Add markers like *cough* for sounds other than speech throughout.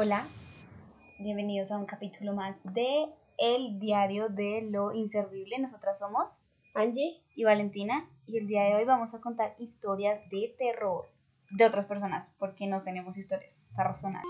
Hola, bienvenidos a un capítulo más de El Diario de lo Inservible. Nosotras somos Angie. y Valentina y el día de hoy vamos a contar historias de terror de otras personas porque no tenemos historias para razonar.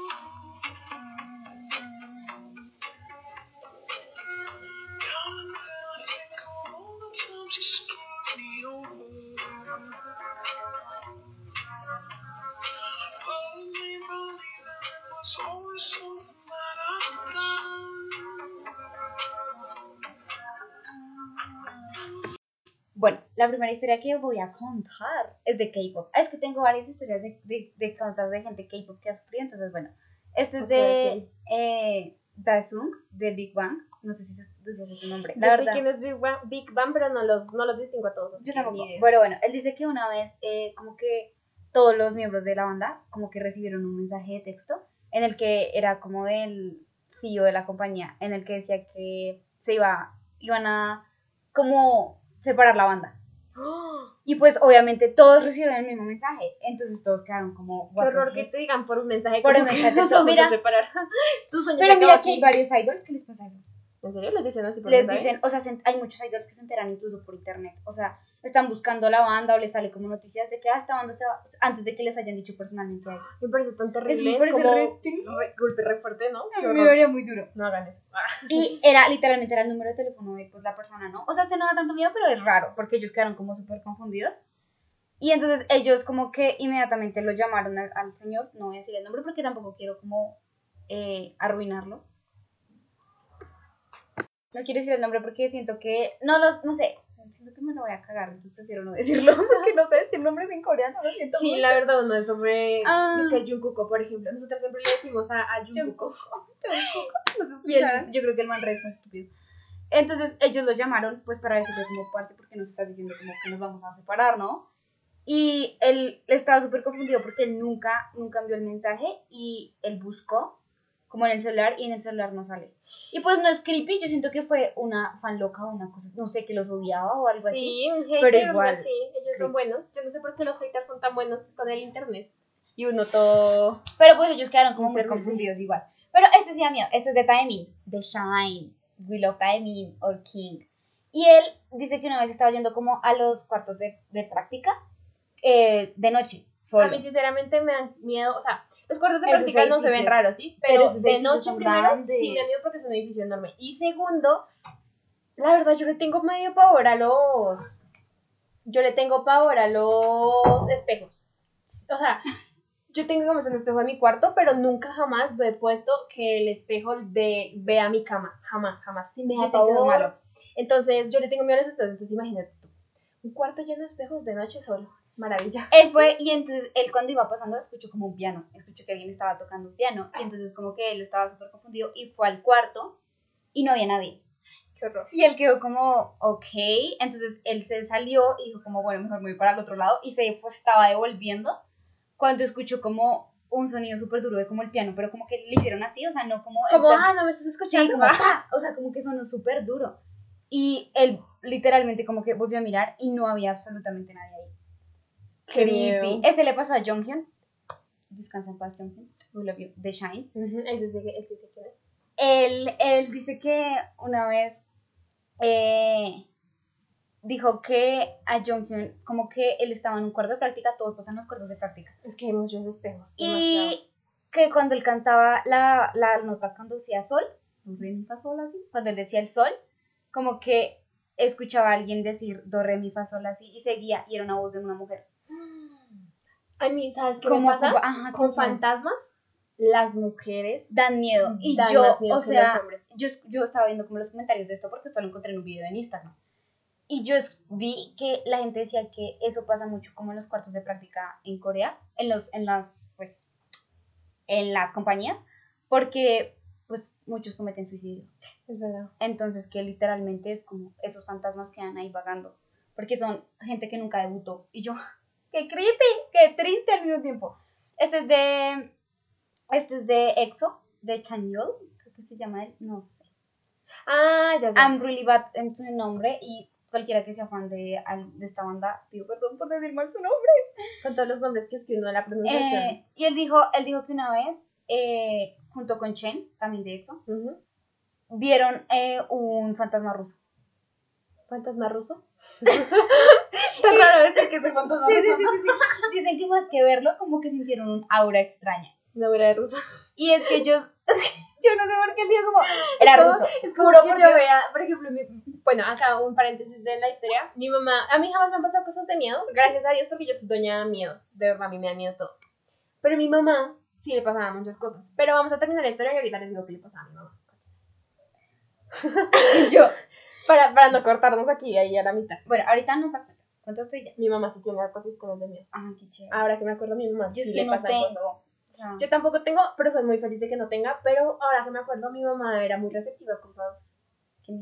La primera historia que voy a contar es de K-pop. Es que tengo varias historias de, de, de cosas de gente K-pop que ha sufrido, entonces bueno, este es de eh, Daesung de Big Bang. No sé si se dice su nombre. La Yo sé quién es Big Bang, Big Bang, pero no los, no los distingo a todos. Yo tampoco. Pero bueno, él dice que una vez, eh, como que todos los miembros de la banda, como que recibieron un mensaje de texto en el que era como del CEO de la compañía, en el que decía que se iba, iban a como separar la banda. *gasps* Y pues obviamente todos recibieron el mismo mensaje, entonces todos quedaron como... Qué "What the horror que heck?". te digan por un mensaje. Por un que mensaje, *laughs* nos vamos mira. *laughs* Pero mira que hay aquí. varios idols que les pasa eso. ¿En serio les dicen así por Les mensaje? dicen, o sea, se- hay muchos idols que se enteran incluso por internet. O sea, están buscando la banda o les sale como noticias de que ah, esta banda se va, antes de que les hayan dicho personalmente a ellos. Me parece tan terrible. me parece como re golpe re fuerte, ¿no? Qué A mí me daría muy duro. No hagan eso. Ah. Y era, literalmente, era el número de teléfono de pues, la persona, ¿no? O sea, este no da tanto miedo, pero es raro, porque ellos quedaron como súper confundidos. Y entonces ellos como que inmediatamente lo llamaron al, al señor, no voy a decir el nombre porque tampoco quiero como eh, arruinarlo. No quiero decir el nombre porque siento que, no los, no sé, siento que me lo voy a cagar, entonces prefiero no *laughs* decirlo, porque no sé decir nombres en coreano, lo siento Sí, mucho. la verdad, uno es sobre. Ah. Es que el Jungkook, por ejemplo. Nosotros siempre le decimos a, a Jungkook. *laughs* Y él- yo creo que el man re está estúpido. Entonces ellos lo llamaron pues para decirle como parte porque nos estás diciendo como que nos vamos a separar, ¿no? Y él estaba súper confundido porque él nunca, nunca envió el mensaje y él buscó como en el celular y en el celular no sale. Y pues no es creepy, yo siento que fue una fan loca o una cosa, no sé, que los odiaba o algo así. Sí, un hater, pero igual, así. Ellos son sí. buenos. Yo no sé por qué los haters son tan buenos con el internet. Y uno todo. Pero pues ellos quedaron como muy confundidos igual. Pero este sí da miedo, este es de Taemin, de Shine, We Love Taemin or King. Y él dice que una vez estaba yendo como a los cuartos de, de práctica eh, de noche, solo. A mí, sinceramente, me dan miedo. O sea, los cuartos de Esos práctica no se ven raros, ¿sí? Pero Pero, de noche, primero, grandes. sí me da miedo porque es un edificio enorme. Y segundo, la verdad, yo le tengo medio pavor a los. Yo le tengo pavor a los espejos. O sea, yo tengo como un espejo en mi cuarto, pero nunca jamás lo he puesto que el espejo de, vea mi cama. Jamás, jamás. Sí me da pavor. malo. Entonces, yo le tengo miedo a los espejos. Entonces, imagínate tú. Un cuarto lleno de espejos de noche solo. Maravilla. Él fue, y entonces él cuando iba pasando escuchó como un piano, escuchó que alguien estaba tocando un piano, y entonces como que él estaba súper confundido y fue al cuarto y no había nadie. Qué horror. Y él quedó como, ok. Entonces él se salió y dijo como, bueno, mejor me voy para el otro lado. Y se pues, estaba devolviendo cuando escuchó como un sonido súper duro de como el piano, pero como que le hicieron así, o sea, no como... Como, ah, no me estás sí, escuchando. como, ¡pa! *laughs* o sea, como que sonó súper duro. Y él literalmente como que volvió a mirar y no había absolutamente nadie Creepy. Este le pasó a Jonghyun. Descansa en paz, Jonghyun. We love you. The Shine. Ese ese sí quién es. Él, él dice que una vez eh, dijo que a Jonghyun, como que él estaba en un cuarto de práctica, todos pasan los cuartos de práctica. Es que hay muchos espejos. demasiado. Y que cuando él cantaba la, la nota cuando decía sol, do, re, mi, fa, sol, así, cuando él decía el sol, como que escuchaba a alguien decir do, re, mi, fa, sol, así, y seguía, y era una voz de una mujer. A mí, ¿sabes qué me pasa? ajá, Con fantasmas, las mujeres Dan miedo. Y dan yo, miedo o sea, yo, yo estaba viendo como los comentarios de esto porque esto lo encontré en un video en Instagram. Y yo vi que la gente decía que eso pasa mucho como en los cuartos de práctica en Corea, en los, en las, pues, en las compañías, porque pues muchos cometen suicidio. Es verdad. Entonces que literalmente es como esos fantasmas que andan ahí vagando, porque son gente que nunca debutó. Y yo, qué creepy, qué triste al mismo tiempo. Este es de, este es de EXO, de Chanyeol, creo que se llama él, no sé. Ah, ya sé. I'm really bad en su nombre y cualquiera que sea fan de, de esta banda, pido perdón por decir mal su nombre. Con todos los nombres que es que uno de la pronunciación. Eh, y él dijo, él dijo que una vez eh, junto con Chen, también de EXO, vieron eh, un fantasma ruso. ¿Fantasma ruso? *laughs* Tan raro decir que es el fantasma Sí, sí, sí, sí. Dicen que más que verlo, como que sintieron un aura extraña. No era de ruso. Y es que ellos, *laughs* yo no sé por qué el tío como, era ruso. Es como Juro que por yo vea, por ejemplo, mi- bueno, acá un paréntesis de la historia. Mi mamá, a mí jamás me han pasado cosas de miedo, gracias a Dios, porque yo soy doña de miedos. De verdad, a mí me da miedo todo. Pero a mi mamá sí le pasaban muchas cosas. Pero vamos a terminar la historia y ahorita les digo qué le pasaba a mi mamá. *laughs* Yo, Para, para no cortarnos aquí, ahí a la mitad. bueno, ahorita no te acuerdas. ¿Cuánto estoy ya? Mi mamá sí tiene cosas historias de miedo. Ah, qué chévere. Ahora que me acuerdo, mi mamá Yo sí es que le no pasan tengo. cosas. Yo tampoco tengo, pero soy muy feliz de que no tenga. Pero ahora que me acuerdo, mi mamá era muy receptiva a cosas. qué.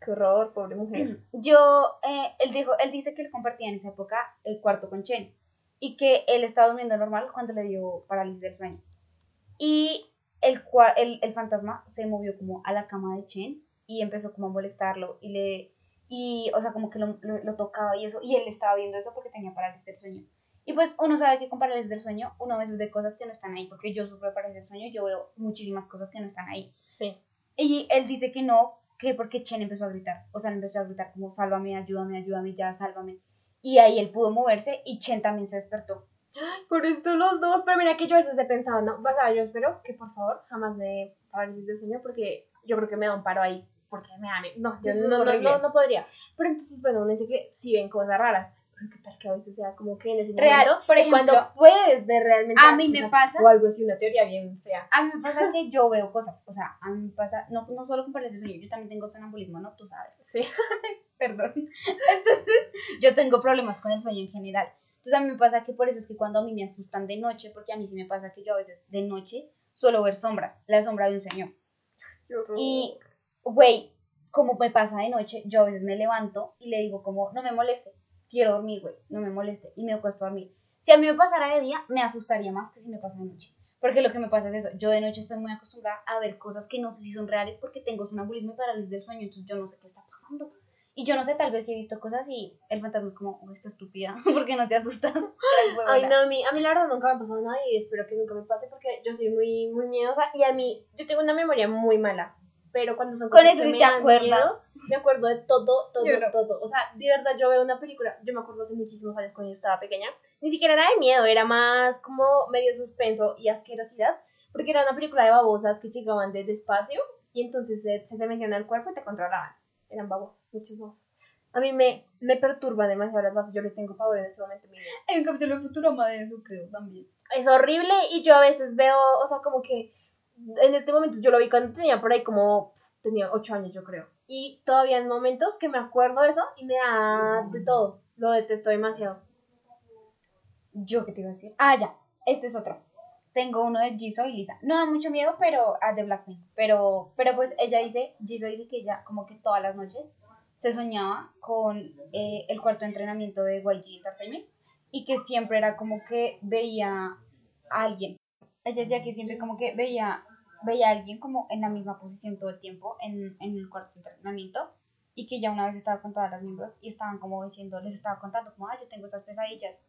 Qué horror, pobre mujer. *clears throat* Yo, eh, él, dijo, él dice que él compartía en esa época el cuarto con Chen y que él estaba durmiendo normal cuando le dio parálisis del sueño. Y el, el, el fantasma se movió como a la cama de Chen y empezó como a molestarlo y le, y, o sea, como que lo, lo- lo tocaba y eso, y él estaba viendo eso porque tenía parálisis del sueño. Y pues uno sabe que con parálisis del sueño uno a veces ve cosas que no están ahí, porque yo sufro de parálisis del sueño, yo veo muchísimas cosas que no están ahí. Sí. Y él dice que no, que porque Chen empezó a gritar. O sea, empezó a gritar como, sálvame, ayúdame, ayúdame, ya, sálvame. Y ahí él pudo moverse y Chen también se despertó. Por esto los dos, pero mira que yo a veces he pensado, no, o sea, yo espero que por favor jamás me parálisis de sueño porque yo creo que me da un paro ahí, porque me da, miedo. no, yo es no, no, no, no podría. Pero entonces, bueno, uno dice que sí ven cosas raras, pero qué tal que a veces sea como que en ese Real, momento por es ejemplo, cuando puedes ver realmente a mí me pasa- o algo así, una teoría bien fea. A mí me pasa que yo veo cosas. O sea, a mí me pasa, no, no solo con parálisis sueño, yo también tengo sonambulismo, ¿no? Tú sabes. Sí. *laughs* Perdón. Entonces, *laughs* yo tengo problemas con el sueño en general. Entonces, a mí me pasa que por eso es que cuando a mí me asustan de noche, porque a mí sí me pasa que yo a veces de noche suelo ver sombras, la sombra de un señor. Y, güey, como me pasa de noche, yo a veces me levanto y le digo como, no me moleste, quiero dormir, güey, no me moleste, y me acuesto a dormir. Si a mí me pasara de día, me asustaría más que si me pasa de noche. Porque lo que me pasa es eso, yo de noche estoy muy acostumbrada a ver cosas que no sé si son reales porque tengo sonambulismo y parálisis del sueño, entonces yo no sé qué está pasando. Y yo no sé, tal vez si he visto cosas y el fantasma es como, oh, esta estúpida, *laughs* ¿por qué no te asustas? *laughs* Ay, no, a mí, a mí la verdad nunca me pasado nada y espero que nunca me pase porque yo soy muy, muy miedosa y a mí, yo tengo una memoria muy mala, pero cuando son Con cosas eso que sí me te dan acuerdas. miedo, me acuerdo de todo, todo, Yo no. todo. O sea, de verdad yo veo una película, yo me acuerdo hace muchísimos años cuando yo estaba pequeña, ni siquiera era de miedo, era más como medio suspenso y asquerosidad, porque era una película de babosas que llegaban desde espacio y entonces se, se te metían al cuerpo y te controlaban. Eran babosas, muchas babosas. A mí me, me perturba demasiado las babosas, yo les tengo pavor en este momento en mi vida Hay un capítulo de Futurama de eso, creo, también. es horrible y yo a veces veo, o sea, como que en este momento yo lo vi cuando tenía por ahí como, tenía 8 años yo creo. Y todavía en momentos que me acuerdo de eso y me da de todo. Lo detesto demasiado. ¿Yo qué te iba a decir? Ah, ya, este es otro. Tengo uno de Jisoo y Lisa. No da mucho miedo, pero ah, de Blackpink. Pero, pero pues ella dice, Jisoo dice que ella como que todas las noches se soñaba con eh, el cuarto de entrenamiento de YG Entertainment y que siempre era como que veía a alguien. Ella decía que siempre como que veía, veía a alguien como en la misma posición todo el tiempo en, en el cuarto de entrenamiento y que ya una vez estaba con todas las miembros y estaban como diciendo, les estaba contando como, ah, yo tengo estas pesadillas.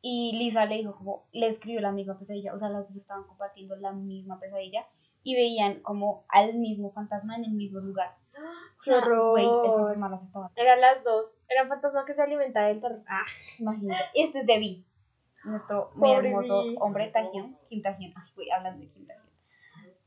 Y Lisa le dijo como, le escribió la misma pesadilla, o sea, las dos estaban compartiendo la misma pesadilla y veían como al mismo fantasma en el mismo lugar. O ¡Qué sea, güey, el fantasma las estaba Eran las dos. Eran fantasmas que se alimentan del terror. Ah, Imagínate. Este es de Vi, nuestro muy Pobre hermoso Vi. hombre Taehyung, Kim Taehyung. Ay, güey, hablando de Kim Taehyung.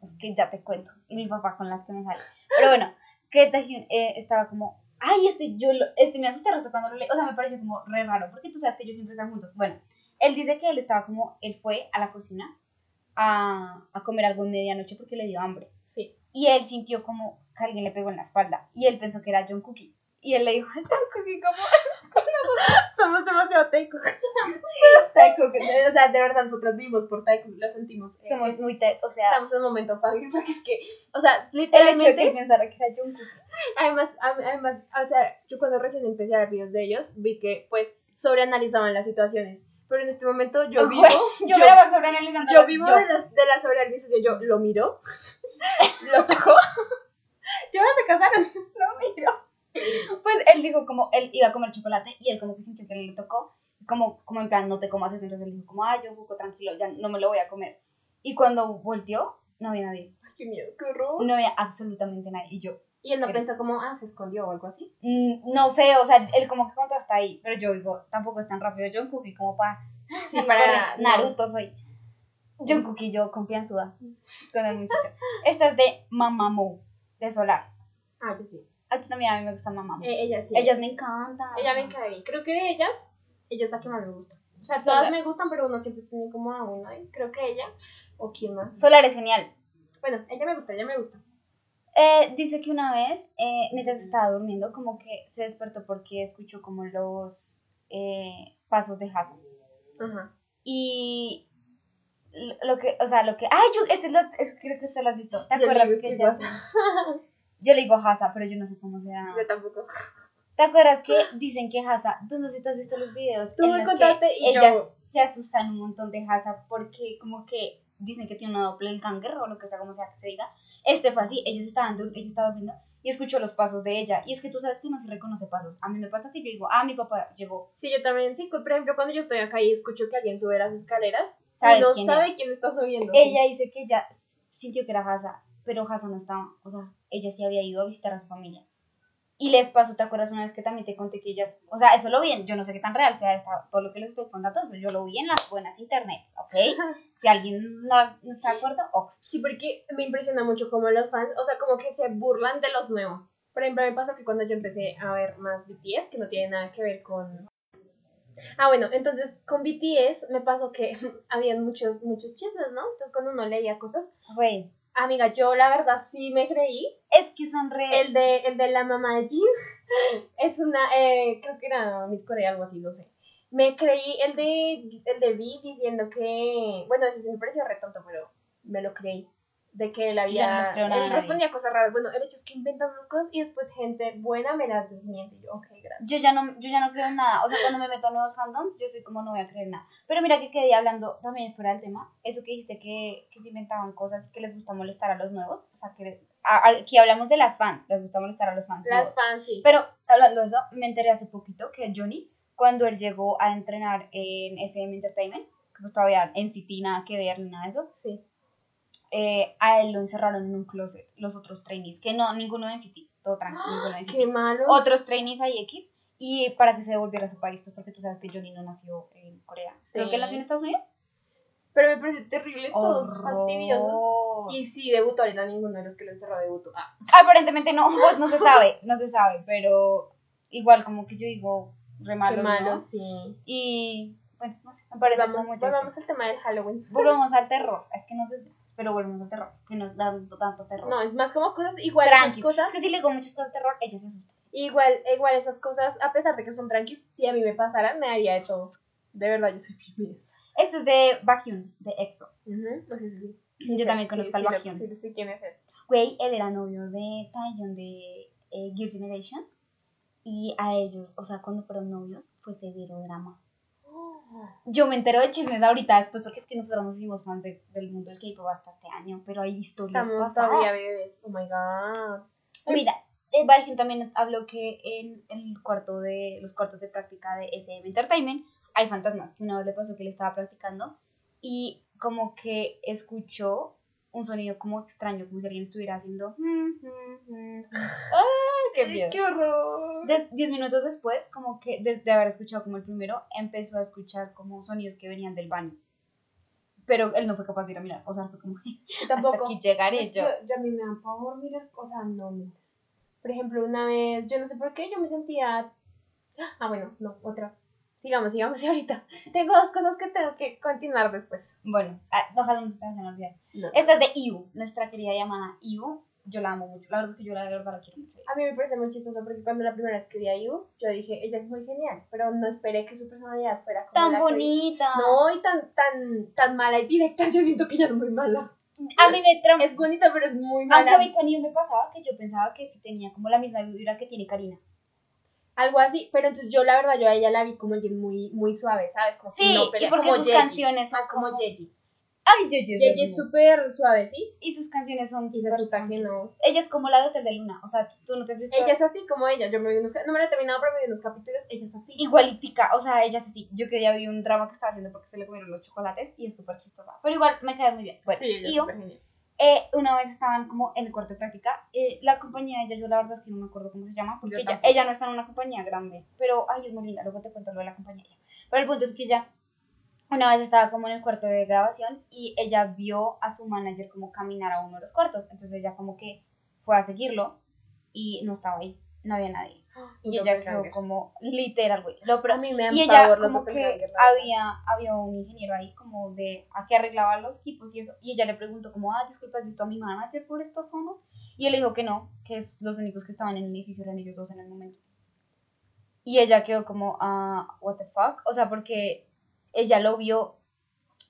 Es que ya te cuento. Y mi papá con las que me sale. Pero bueno, que Taehyung eh, estaba como, ay, este, yo, lo- este me asusté resto cuando lo leí. O sea, me pareció como re raro, porque tú sabes que ellos siempre están juntos. Bueno, él dice que él estaba como, él fue a la cocina a, a comer algo en medianoche porque le dio hambre. sí. Y él sintió como que alguien le pegó en la espalda. Y él pensó que era John Cookie. Y él le dijo, John Cookie, ¿cómo? Somos demasiado taiko. Taekook, o sea, de verdad, Nosotros vivimos por taiko. Lo sentimos. Eh, somos es- muy, ta- o sea, Estamos en un momento fácil *laughs* porque es que, o sea, el hecho de que literalmente. pensara que era Cookie. Además, además, o sea, yo cuando recién empecé a ver videos de ellos, vi que, pues, sobreanalizaban las situaciones. Pero en este momento yo Ah, vivo, *laughs* yo, yo- me voy sobreanalizando. yo vivo yo- de, las, de la sobreanalización. Yo lo miro, *laughs* lo toco. ¿Ya se casaron? lo miro. Pues él dijo como, él iba a comer chocolate y él como que sintió que le tocó, como, como en plan, no te comas eso, entonces él dijo como, ay, yo jugo tranquilo, ya no me lo voy a comer. Y cuando volteó, no había nadie. Ay, qué miedo, qué horror. No había absolutamente nadie. Y yo, Y él no Pero- pensó como, ah, se escondió o algo así. mm, no sé, o sea, él como que contó hasta ahí. Pero yo digo, tampoco es tan rápido Jungkook y como *laughs* para Sí, para. Naruto soy. Jungkook y yo confianzuda con el muchacho. Esta es de Mamamoo, de Solar. Ah, yo sí. A ti también a mí me gusta Mamamoo. Eh, ella sí. Ellas me encantan. Ella me bien. Creo que de ellas, ella es la que más me gusta. O sea, Solar. todas me gustan, pero uno siempre tiene como a una. Y creo que ella, o quién más. Solar es genial. Bueno, ella me gusta, ella me gusta. Eh, dice que una vez, eh, mientras estaba durmiendo, como que se despertó porque escuchó como los eh, pasos de Hasan. Ajá. Y lo que, o sea, lo que... ¡Ay, yo, este lo, es- creo que este lo has visto! ¿Te acuerdas que ¿qué ella... pasa? *laughs* Yo le digo Hasa, pero yo no sé cómo se llama. Yo tampoco. ¿Te acuerdas que dicen que Hasa... Tú no sé si tú has visto los videos Tú en me los contaste que y yo- ellas se asustan un montón de Hasa porque como que dicen que tiene una doppelganger o lo que sea, como sea que se diga. Este fue así, ellas estaban, dur- ella estaba durmiendo y escuchó los pasos de ella. Y es que tú sabes que uno se reconoce pasos. A mí me pasa que yo digo, ah, mi papá llegó. Sí, yo también, sí. Por ejemplo, cuando yo estoy acá y escucho que alguien sube las escaleras, ¿Sabes y no quién sabe es? quién está subiendo. Ella dice que ella sintió que era Hasa, pero Hasa no estaba. O sea, ella sí había ido a visitar a su familia. Y les pasó, ¿te acuerdas una vez que también te conté que ellas, o sea, eso lo vi, en- yo no sé qué tan real sea esta- todo lo que les estoy contando, yo lo vi en las buenas internets, ¿ok? *laughs* Si alguien no, no está de acuerdo, ox. Sí, porque me impresiona mucho como los fans, o sea, como que se burlan de los nuevos. Por ejemplo, me pasó que cuando yo empecé a ver más BTS, que no tiene nada que ver con... Ah, bueno, entonces con BTS me pasó que *laughs* habían muchos, muchos chismes, ¿no? Entonces cuando uno leía cosas, Güey, amiga, yo la verdad sí me creí. es que son re... El de, el de la mamá de Jin *laughs* es una, eh, creo que era Miss Corea, algo así, no sé. Me creí el de, el de V diciendo que, bueno, ese sí me pareció re tonto, pero me lo creí. De que él no había, a él respondía cosas raras. Bueno, el hecho es que inventan unas cosas y después gente buena me las desmiente. Yo, ok, gracias. Yo ya, no, yo ya no creo en nada. O sea, cuando me meto a nuevos fandoms, yo soy como no voy a creer en nada. Pero mira que quedé hablando también fuera del tema. Eso que dijiste que, que se inventaban cosas y que les gusta molestar a los nuevos. O sea, que aquí hablamos de las fans. Les gusta molestar a los fans. Las nuevos. fans, sí. Pero hablando de eso, me enteré hace poquito que Johnny, cuando él llegó a entrenar en SM Entertainment, que pues todavía en City nada que ver ni nada de eso, Sí. Eh, a él lo encerraron en un closet, los otros trainees, que no, ninguno en City, todo tranquilo, ninguno en City. Qué malo. Otros trainees ahí X, y para que se devolviera a su país, pues porque tú sabes que Johnny no nació en Corea. Creo Sí. que él nació en Estados Unidos. Pero me parece terrible, todos Horror. fastidiosos. Y sí, debutó, era ninguno de los que lo encerró debutó. Ah, Aparentemente no, pues no se sabe, no se sabe, pero igual como que yo digo, re malo, qué malo, ¿no? sí. Y bueno, no sé, me parece Vamos, como volvamos al tema del Halloween. *laughs* Volvemos al terror. Es que nos desviamos, pero volvemos al terror. Que nos da tanto, terror. No, es más como cosas igual esas cosas. Es que si le digo cosas de terror, ella se asusta. Igual, igual esas cosas, a pesar de que son tranquis, si a mí me pasaran, me haría de todo. De verdad, yo soy bien miedosa. Esto es de Baekhyun, de EXO. Ujú, no sé si- Yo también sí, conozco sí, al Baekhyun. Sí, sí, quién es él. Güey, él era novio de Taeyeon de eh, Girl Generation. Y a ellos, o sea, cuando fueron novios, fue severo drama. Yo me entero de chismes ahorita después, porque es que nosotros nos hicimos fans de- del mundo del K-pop hasta este año, pero hay historias Estamos pasadas. todavía bebés. Oh my god. Mira, eh, Baekhyun también habló que en el cuarto de los cuartos de práctica de SM Entertainment hay fantasmas. Una vez le pasó que él estaba practicando y como que escuchó un sonido como extraño, como si alguien estuviera haciendo. mm, mm, mm. ¡Qué miedo! ¡Qué horror! Des- diez minutos después, como que desde haber escuchado como el primero, empezó a escuchar como sonidos que venían del baño. Pero él no fue capaz de ir a mirar. O sea, fue como, *laughs* Yo hasta tampoco. aquí llegaré yo. Yo, a mí me da pavor mirar cosas no mentes. Por ejemplo, una vez, yo no sé por qué, yo me sentía. Ah, bueno, no, otra. Sigamos, sigamos *laughs* ahorita. Tengo dos cosas que tengo que continuar después. Bueno, ah, ojalá no se te vayan a olvidar. No. Esta es de Iu, nuestra querida llamada Iu. Yo la amo mucho. La verdad es que yo la de verdad la quiero mucho. A mí me parece muy chistoso porque cuando la primera vez que vi a Yu, yo dije, ella es muy genial, pero no esperé que su personalidad fuera como Tan la que bonita. No, y tan, tan, tan mala y directa, yo siento que ella es muy mala. A mí me trama. Es bonita, pero es muy Aunque a mala. mí con Iu me pasaba que yo pensaba que sí tenía como la misma vibra que tiene Karina. Algo así, pero entonces yo la verdad, yo a ella la vi como alguien muy, muy suave, ¿sabes? Como Sí, no pelea, y porque como sus Yeji, canciones son Más como Yeji. Ay, es Yeye es súper suave, ¿sí? Y sus canciones son Y resulta que no. Ella es como la de Hotel de Luna. O sea, tú no te has visto. Ella es así como ella. Yo me vi unos, no me lo he terminado, pero me vi unos capítulos. Ella es así. igualitica, o sea, ella es así. Yo que ya vi un drama que estaba haciendo porque se le comieron los chocolates y es súper chistosa. Pero igual me cae muy bien. Bueno, sí, ella y yo. Eh, una vez estaban como en el cuarto de práctica. eh, la compañía de ella, yo la verdad es que no me acuerdo cómo se llama, porque ella, ella no está en una compañía grande. Pero, ay, es muy linda, luego te cuento lo de la compañía. de ella. Pero el punto es que ella una vez estaba como en el cuarto de grabación y ella vio a su manager como caminar a uno de los cuartos. Entonces ella como que fue a seguirlo y no estaba ahí, no había nadie. *gasps* Y ella quedó como literal, güey. A mí me dan y ella pavor los como que doppelganger, la verdad. había, había un ingeniero ahí como de a que arreglaba los equipos y eso. Y ella le preguntó como, ah, disculpa, ¿has visto a mi manager por estas zonas? Y él le dijo que no, que es los únicos que estaban en el edificio eran ellos dos en el momento. Y ella quedó como, ah, what the fuck? O sea, porque ella lo vio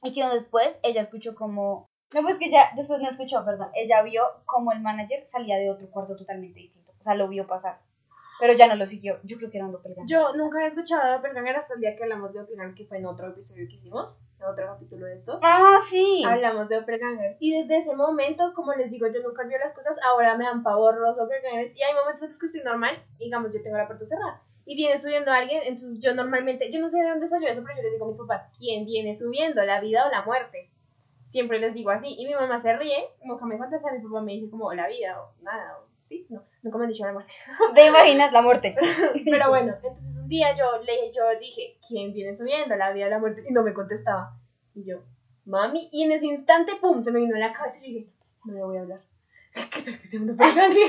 y que después ella escuchó como... No, pues que ella después no escuchó, perdón. Ella vio como el manager salía de otro cuarto totalmente distinto. O sea, lo vio pasar. Pero ya no lo siguió. Yo creo que era un doppelganger. Yo nunca había escuchado de Doppelganger hasta el día que hablamos de Doppelganger, que fue en otro episodio que hicimos, en otro capítulo de esto. Ah, sí. Hablamos de Doppelganger. Y desde ese momento, como les digo, yo nunca olvido las cosas, ahora me dan pavor los Doppelgangers. Y hay momentos en los que estoy normal, digamos, yo tengo la puerta cerrada. Y viene subiendo alguien, entonces yo normalmente, yo no sé de dónde salió eso, pero yo les digo a mis papás, ¿quién viene subiendo, la vida o la muerte? Siempre les digo así. Y mi mamá se ríe, nunca me contesta, mi papá me dice como, la vida o nada, o sí, no, nunca me han dicho la muerte. *laughs* ¿Te imaginas la muerte? *laughs* Pero bueno, entonces un día yo le yo dije, ¿quién viene subiendo? La vida o la muerte. Y no me contestaba. Y yo, mami. Y en ese instante, pum, se me vino a la cabeza y dije, no le voy a hablar. *laughs* ¿Qué tal que sea un doppelganger?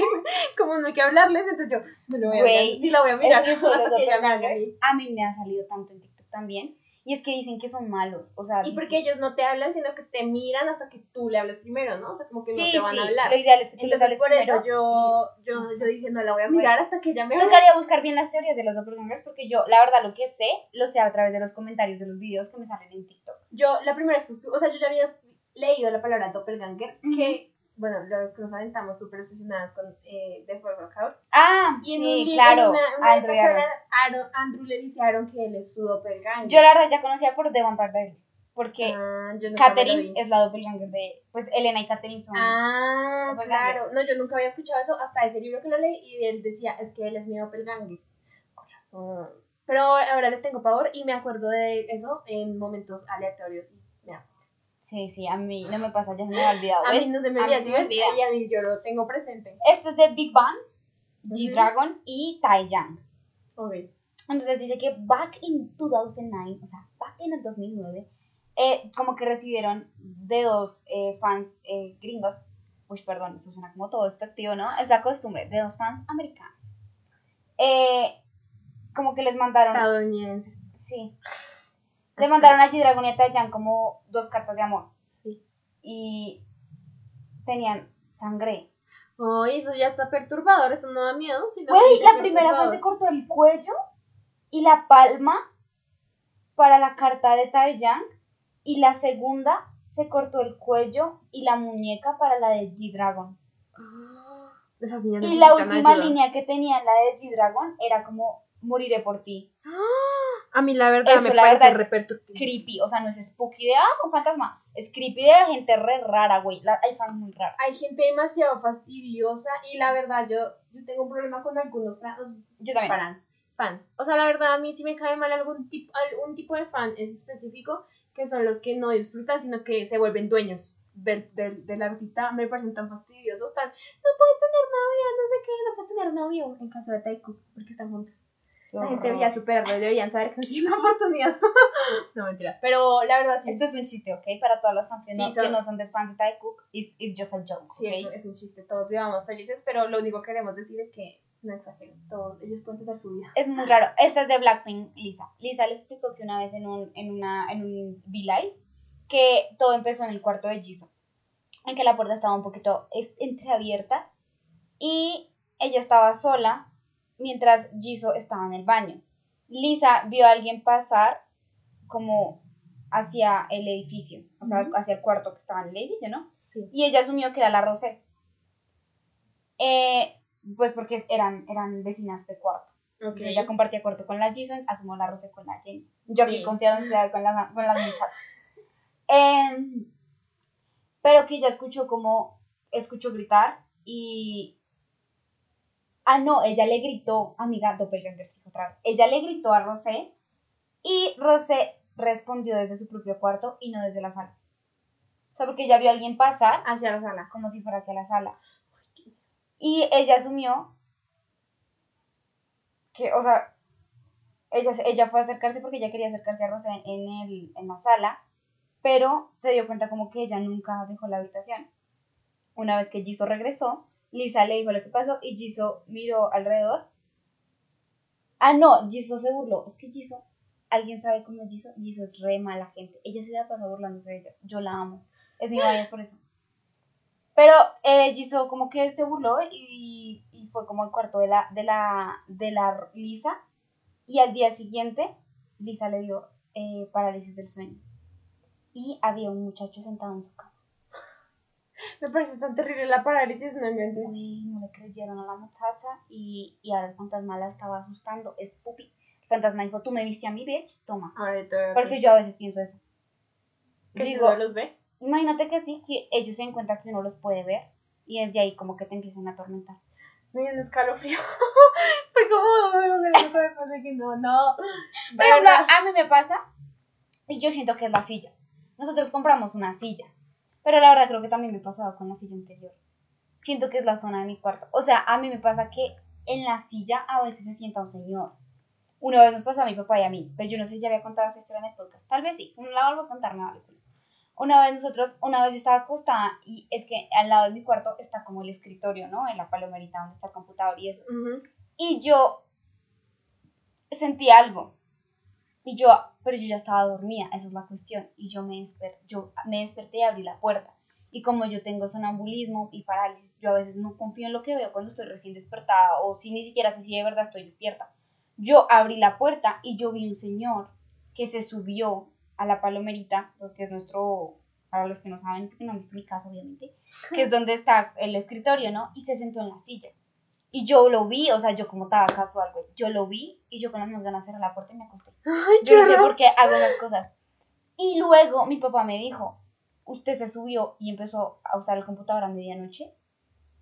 Como no hay que hablarles, entonces yo no le voy a hablar. Ni la voy a mirar. Es que a mí. a mí me han salido tanto en TikTok también. Y es que dicen que son malos. O sea, Y porque ellos no te hablan, sino que te miran hasta que tú le hables primero, ¿no? O sea, como que sí, no te van sí, a hablar. lo ideal es que tú les Entonces, hables por eso primero. yo, yo, yo dije, no la voy a mirar hasta que ella me hable. Tocaría buscar bien las teorías de los doppelgangers porque yo, la verdad, lo que sé, lo sé a través de los comentarios de los videos que me salen en TikTok. Yo, la primera vez que, o sea, yo ya había leído la palabra doppelganger, que, bueno, los que no saben, estamos súper obsesionadas con eh, The Full Workout. Ah, Y en sí, claro. una, una Andrew y vez Aaron. Aaron- Andrew le dice a Aaron que él es su doppelganger. Yo la verdad ya conocía por The Vampire Diaries. Porque Ah, es la doppelganger de. Pues Elena y Katherine son. Ah, claro. No, yo nunca había escuchado eso hasta ese libro que lo leí y él decía, es que él es mi doppelganger. Corazón. Pero ahora les tengo pavor y me acuerdo de eso en momentos aleatorios. y me da Sí, sí, a mí no me pasa, ya se me ha olvidado. A ¿ves? mí no se me A mí olvida, se ¿sí. Y a mí yo lo tengo presente. Esto es de Big Bang. G-Dragon y Taeyang. Ok. Entonces dice que back in 2009, o sea, back in el 2009, eh, como que recibieron de dos eh, fans eh, gringos, uy, perdón, eso suena como todo despectivo, ¿no? Es la costumbre, de dos fans americanos. Eh, como que les mandaron, Estadounidenses. sí, le mandaron a G-Dragon y a Taeyang como dos cartas de amor. Sí. Y tenían sangre. Ay, eso ya está perturbador, eso no da miedo. Güey, la primera fue se cortó el cuello y la palma para la carta de Taeyang y la segunda se cortó el cuello y la muñeca para la de G-Dragon. Ah, Esas niñas Y la última ayuda. línea que tenía la de G-Dragon era como moriré por ti. A mí la verdad Eso, me la parece verdad es repercutivo. Creepy, o sea, no es spooky de ah, un fantasma, es creepy de gente re rara, güey. Hay fans muy raros. Hay gente demasiado fastidiosa y la verdad yo, yo tengo un problema con algunos fans, Yo también. fans, fans. O sea, la verdad a mí sí me cae mal algún tipo, algún tipo de fan en específico que son los que no disfrutan, sino que se vuelven dueños del, del, del artista. Me parecen tan fastidiosos, tan, no puedes tener novia, no sé qué, no puedes tener novio. En caso de Taiko, porque están juntos. La gente debería superarlo, deberían saber que no tienen oportunidad. no mentiras, pero la verdad sí. Esto es un chiste, ¿ok? Para todas las fans que, Sí, no, son- que no son de fans de Tai Cook, it's, it's just a joke, Sí, ¿ok? eso es un chiste, todos vivamos felices, pero lo único que queremos decir es que no exageren, todos ellos pueden tener su vida. Es muy raro. Esta es de Blackpink, Lisa. Lisa le explicó que una vez en un, en una, en un V-Live que todo empezó en el cuarto de Jisoo. En que la puerta estaba un poquito entreabierta y ella estaba sola mientras Jisoo estaba en el baño. Lisa vio a alguien pasar como hacia el edificio, o sea, hacia el cuarto que estaba en el edificio, ¿no? Sí. y ella asumió que era la Rosé. Eh, pues porque eran, eran vecinas de cuarto. Entonces ella compartía cuarto con la Jason, asumió la Rosé con la Jenny. Yo aquí Sí. confiado en ciudad con las, con las muchachas. Eh, pero que ella escuchó como, escuchó gritar y... Ah, no, ella le gritó, amiga, doppelganger, otra vez. Ella le gritó a Rosé y Rosé respondió desde su propio cuarto y no desde la sala. O sea, porque ella vio a alguien pasar Hacia la sala. como si fuera hacia la sala. Y ella asumió que, o sea, ella, ella fue a acercarse porque ella quería acercarse a Rosa en, el, en la sala, pero se dio cuenta como que ella nunca dejó la habitación. Una vez que Jisoo regresó, Lisa le dijo lo que pasó y Jisoo miró alrededor. Ah, no, Jisoo se burló. Es que Jisoo, ¿alguien sabe cómo es Jisoo? Jisoo es re mala gente. Ella se la pasa burlándose de ellas. Yo la amo. Es mi bias por eso. Pero eh, Jisoo como que se burló y, fue como al cuarto de la, de la, de la Lisa. Y al día siguiente, Lisa le dio eh, parálisis del sueño. Y había un muchacho sentado en su cama. *laughs* Me parece tan terrible la parálisis, no me Uy, no le creyeron a la muchacha y, y ahora el fantasma la estaba asustando. Es pupi. El fantasma dijo, tú me viste a mi bitch, toma. Ahorita. Porque yo a veces pienso eso. ¿Que si Digo, uno los ve? imagínate que sí, que ellos se dan cuenta que uno los puede ver y desde ahí como que te empiezan a atormentar. Me dio un escalofrío. *laughs* Fue como, "Ay, me pase que no, no. Por ejemplo, a mí me pasa, y yo siento que es la silla. Nosotros compramos una silla, pero la verdad creo que también me pasaba con la silla anterior. Siento que es la zona de mi cuarto. O sea, a mí me pasa que en la silla a veces se sienta un señor. Una vez nos pasó a mi papá y a mí, pero yo no sé si ya había contado esa historia en el podcast. Tal vez sí, no la vuelvo a contar, me vale. Una vez nosotros, una vez yo estaba acostada y es que al lado de mi cuarto está como el escritorio, ¿no? En la palomerita donde está el computador y eso. Y yo sentí algo. Y yo, pero yo ya estaba dormida, esa es la cuestión. Y yo me, desper- yo me desperté y abrí la puerta. Y como yo tengo sonambulismo y parálisis, yo a veces no confío en lo que veo cuando estoy recién despertada o si ni siquiera sé si de verdad estoy despierta. Yo abrí la puerta y yo vi un señor que se subió a la palomerita, que es nuestro, para los que no saben, porque no han visto mi casa obviamente, que es *laughs* donde está el escritorio, ¿no? Y se sentó en la silla. Y yo lo vi, o sea, yo como estaba casual, güey, yo lo vi y yo con las manos ganas de cerrar la puerta y me acosté. Ay, Yo no sé por qué hago esas cosas. Y luego mi papá me dijo, usted se subió y empezó a usar el computador a medianoche.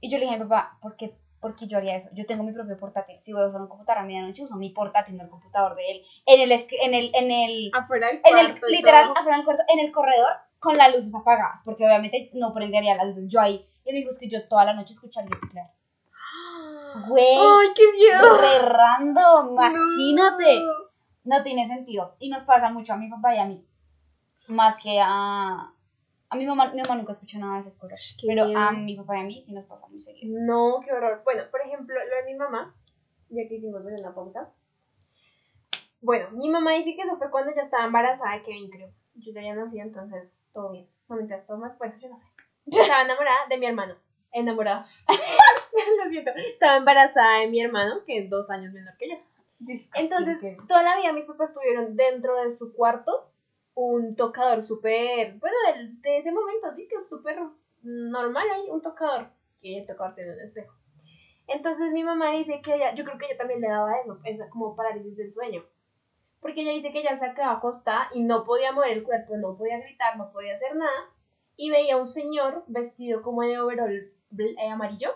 Y yo le dije papá, ¿por qué, por qué yo haría eso? Yo tengo mi propio portátil. Si voy a usar un computador a medianoche, uso mi portátil, no el computador de él. En el, en el, en el, Afuera del en el, cuarto literal, todo. afuera del cuarto, en el corredor, con las luces apagadas, porque obviamente no prendería las luces. Yo ahí, y me dijo, es que yo toda la noche escucharía teclear. Güey, Ay, qué miedo. re random, imagínate. No. No tiene sentido. Y nos pasa mucho a mi papá y a mí. Más que a. A mi mamá, mi mamá nunca escucha nada de esas cosas. Qué Pero miedo. a mi papá y a mí sí nos pasa muy seguido. No, qué horror. Bueno, por ejemplo, lo de mi mamá, ya que hicimos una pausa. Bueno, mi mamá dice que eso fue cuando ya estaba embarazada de Kevin, creo. Yo ya había nacido, entonces todo bien. No mientras todo mal, bueno, yo no sé. Yo estaba enamorada de mi hermano. Enamorada. *laughs* Lo siento. Estaba embarazada de mi hermano, que es dos años menor que yo. Entonces, toda la vida mis papás tuvieron dentro de su cuarto un tocador súper, bueno, de, ese momento, sí, que es súper normal ahí, un tocador. Y el tocador tiene un espejo. Entonces mi mamá dice que ella, yo creo que ella también le daba eso, esa como parálisis del sueño. Porque ella dice que ella se quedaba acostada y no podía mover el cuerpo, no podía gritar, no podía hacer nada. Y veía un señor vestido como de overol amarillo,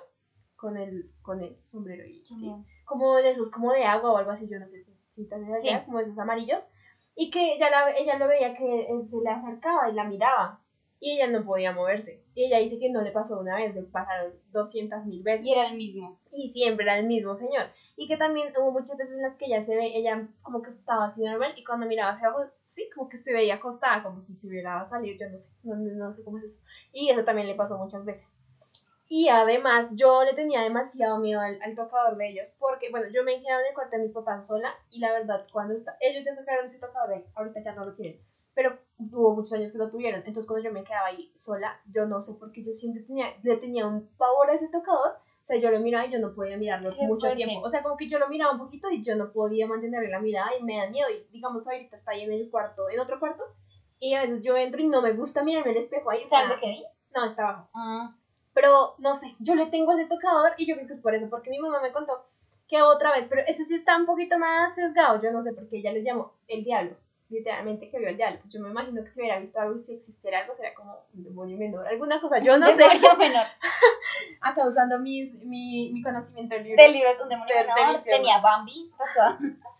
con el, con el sombrero y así como de esos, como de agua o algo así, yo no sé si, te haces allá, Sí. como esos amarillos, y que ella, la, ella lo veía que él se le acercaba y la miraba, y ella no podía moverse. Y ella dice que no le pasó una vez, le pasaron 200 mil veces, Y era el mismo. y siempre era el mismo señor. Y que también hubo muchas veces en las que ella se ve, ella como que estaba así normal, y cuando miraba hacia abajo, sí, como que se veía acostada, como si se hubiera salido, yo no sé, no, no sé cómo es eso. Y eso también le pasó muchas veces. Y además, yo le tenía demasiado miedo al, al tocador de ellos, porque, bueno, yo me quedaba en el cuarto de mis papás sola, y la verdad, cuando está, ellos ya sacaron ese tocador de ahí, ahorita ya no lo tienen, pero hubo muchos años que lo tuvieron, entonces cuando yo me quedaba ahí sola, yo no sé por qué yo siempre tenía, le tenía un pavor a ese tocador, o sea, yo lo miraba y yo no podía mirarlo Qué mucho fuerte. tiempo, o sea, como que yo lo miraba un poquito y yo no podía mantenerle la mirada y me da miedo, y digamos, ahorita está ahí en el cuarto, en otro cuarto, y a veces yo entro y no me gusta mirarme el espejo ahí, o ¿Sabes sea, de Kevin? no, está abajo. Ah, Pero no sé, yo le tengo ese tocador y yo creo que es por eso, porque mi mamá me contó que otra vez, pero ese sí está un poquito más sesgado, yo no sé por qué ella le llamó el diablo. literalmente que vio al diablo. Pues yo me imagino que si hubiera visto algo y si existiera algo, sería como un demonio menor, alguna cosa, yo no *laughs* sé. Demonio menor. *laughs* Acá usando mis, mi, mi conocimiento del libro. Del libro es un demonio Del- menor. Tenía Bambi. *laughs*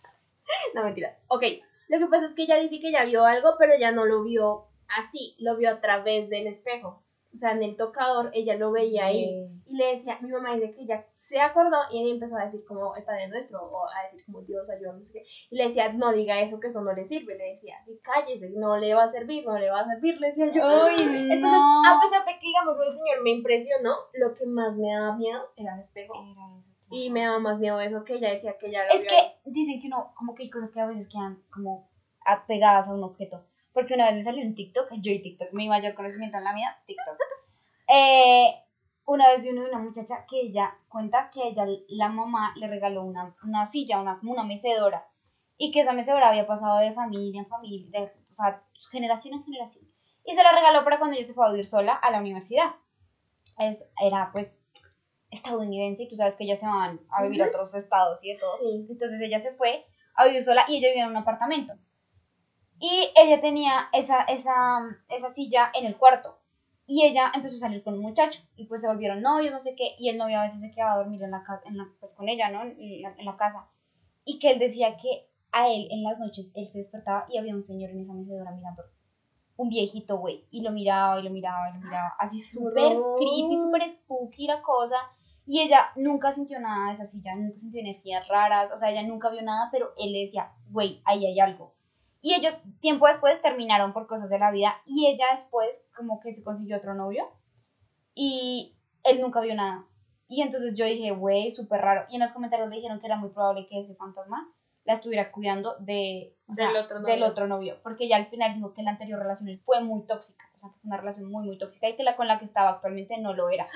No, mentiras. Ok, lo que pasa es que ella dice que ella vio algo, pero ella no lo vio así, lo vio a través del espejo. O sea, en el tocador ella lo veía ahí. Y le decía, mi mamá dice que ella se acordó y ella empezó a decir como el Padre Nuestro, o a decir como Dios ayúdame, no sé qué. Y le decía, no diga eso, que eso no le sirve. Le decía, "Sí, cállese, no le va a servir, no le va a servir, le decía yo. Uy, Entonces, no. a pesar de que, digamos, el Señor me impresionó, lo que más me daba miedo era el espejo. Y me daba más miedo eso que ella decía que ella lo Es vio que dicen que uno, como que hay cosas que a veces quedan como apegadas a un objeto. Porque una vez me salió en TikTok, yo y TikTok, mi mayor conocimiento en la vida, TikTok. Eh, una vez vi uno de una muchacha que ella cuenta que ella, la mamá, le regaló una, una silla, una, una mecedora. Y que esa mecedora había pasado de familia en familia, de, o sea, generación en generación. Y se la regaló para cuando ella se fue a vivir sola a la universidad. Es, era pues estadounidense y tú sabes que ellas se van a vivir a Ujú. otros estados y de todo. Sí. Entonces ella se fue a vivir sola y ella vivía en un apartamento. Y ella tenía esa, esa, esa silla en el cuarto. Y ella empezó a salir con un muchacho. Y pues se volvieron novios, no sé qué. Y el novio a veces se quedaba a dormir en la, en la, pues con ella, ¿no? En la, en la casa. Y que él decía que a él en las noches él se despertaba y había un señor en esa mecedora mirando. Un viejito, güey. Y lo miraba y lo miraba y lo miraba. Así súper creepy, súper spooky la cosa. Y ella nunca sintió nada de esa silla, nunca sintió energías raras, o sea, ella nunca vio nada, pero él le decía, güey, ahí hay algo. Y ellos tiempo después terminaron por cosas de la vida y ella después como que se consiguió otro novio y él nunca vio nada. Y entonces yo dije, güey, súper raro. Y en los comentarios le dijeron que era muy probable que ese fantasma la estuviera cuidando de, o sea, Del otro del novio. otro novio. Porque ella al final dijo que la anterior relación fue muy tóxica, o sea, que fue una relación muy, muy tóxica y que la con la que estaba actualmente no lo era.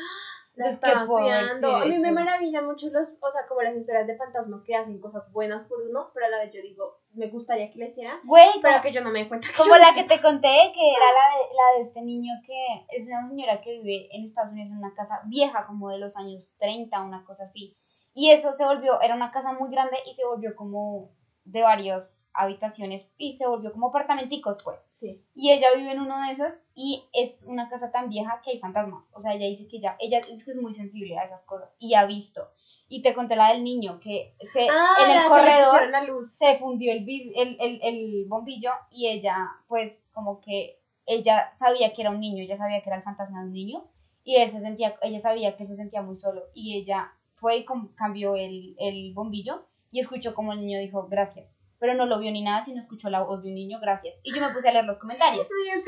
La Entonces, ¿qué puedo cuidando. A mí me Sí. maravillan mucho los, o sea, como las historias de fantasmas que hacen cosas buenas por uno, pero a la vez yo digo, me gustaría que le hicieran, Güey, pero como, que yo no me dé cuenta. como yo la que te conté, que era la de, la de este niño que es una señora que vive en Estados Unidos en una casa vieja, como de los años 30, una cosa así. Y eso se volvió, era una casa muy grande y se volvió como de varias habitaciones y se volvió como apartamenticos, pues. Sí. Y ella vive en uno de esos y es una casa tan vieja que hay fantasmas. O sea, ella dice que ya, ella es que es muy sensible a esas cosas y ha visto. Y te conté la del niño que se, Ah, en el corredor pusieron la luz. se fundió el, el, el, el bombillo y ella, pues, como que ella sabía que era un niño, ella sabía que era el fantasma de un niño y él se sentía, ella sabía que él se sentía muy solo y ella fue y cambió el, el bombillo y escuchó como el niño dijo gracias, pero no lo vio ni nada, sino escuchó la voz de un niño, gracias. Y yo me puse a leer los comentarios Ay,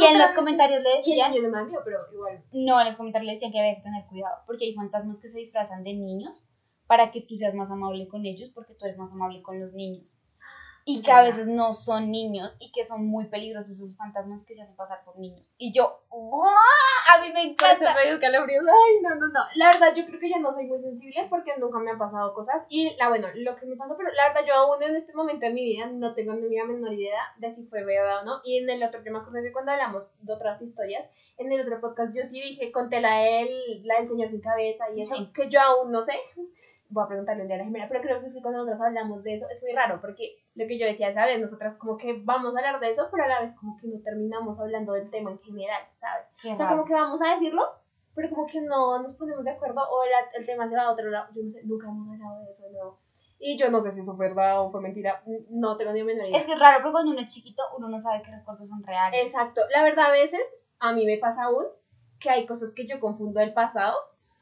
y en los comentarios le Y el decían, niño no miedo, pero igual. no, en los comentarios le decían que había que tener cuidado, porque hay fantasmas que se disfrazan de niños para que tú seas más amable con ellos, porque tú eres más amable con los niños. Y que a veces no son niños y que son muy peligrosos esos fantasmas que se hacen pasar por niños. Y yo, ¡guau! A mí me encanta. Ay, no, no, no. La verdad, yo creo que yo no soy muy sensible porque nunca me han pasado cosas. Y la bueno, lo que me pasó, pero la verdad, yo aún en este momento de mi vida no tengo ni la menor idea de si fue verdad o no. Y en el otro, acuerdo que cuando hablamos de otras historias, en el otro podcast yo sí dije, conté la del, la del señor sin cabeza y eso, Sí. que yo aún no sé. Voy a preguntarle un día a la Jimena, pero creo que sí, cuando nosotros hablamos de eso es muy raro porque lo que yo decía, ¿sabes? Nosotras como que vamos a hablar de eso, pero a la vez como que no terminamos hablando del tema en general, ¿sabes? Qué O sea, raro. como que vamos a decirlo, pero como que no nos ponemos de acuerdo o la- el tema se va a otro lado. Yo no sé, nunca hemos hablado de eso nuevo. Y yo no sé si eso fue verdad o fue mentira. No tengo ni menor idea. Es que es raro, pero cuando uno es chiquito, uno no sabe qué recuerdos son reales. Exacto. La verdad, a veces, a mí me pasa aún que hay cosas que yo confundo del pasado.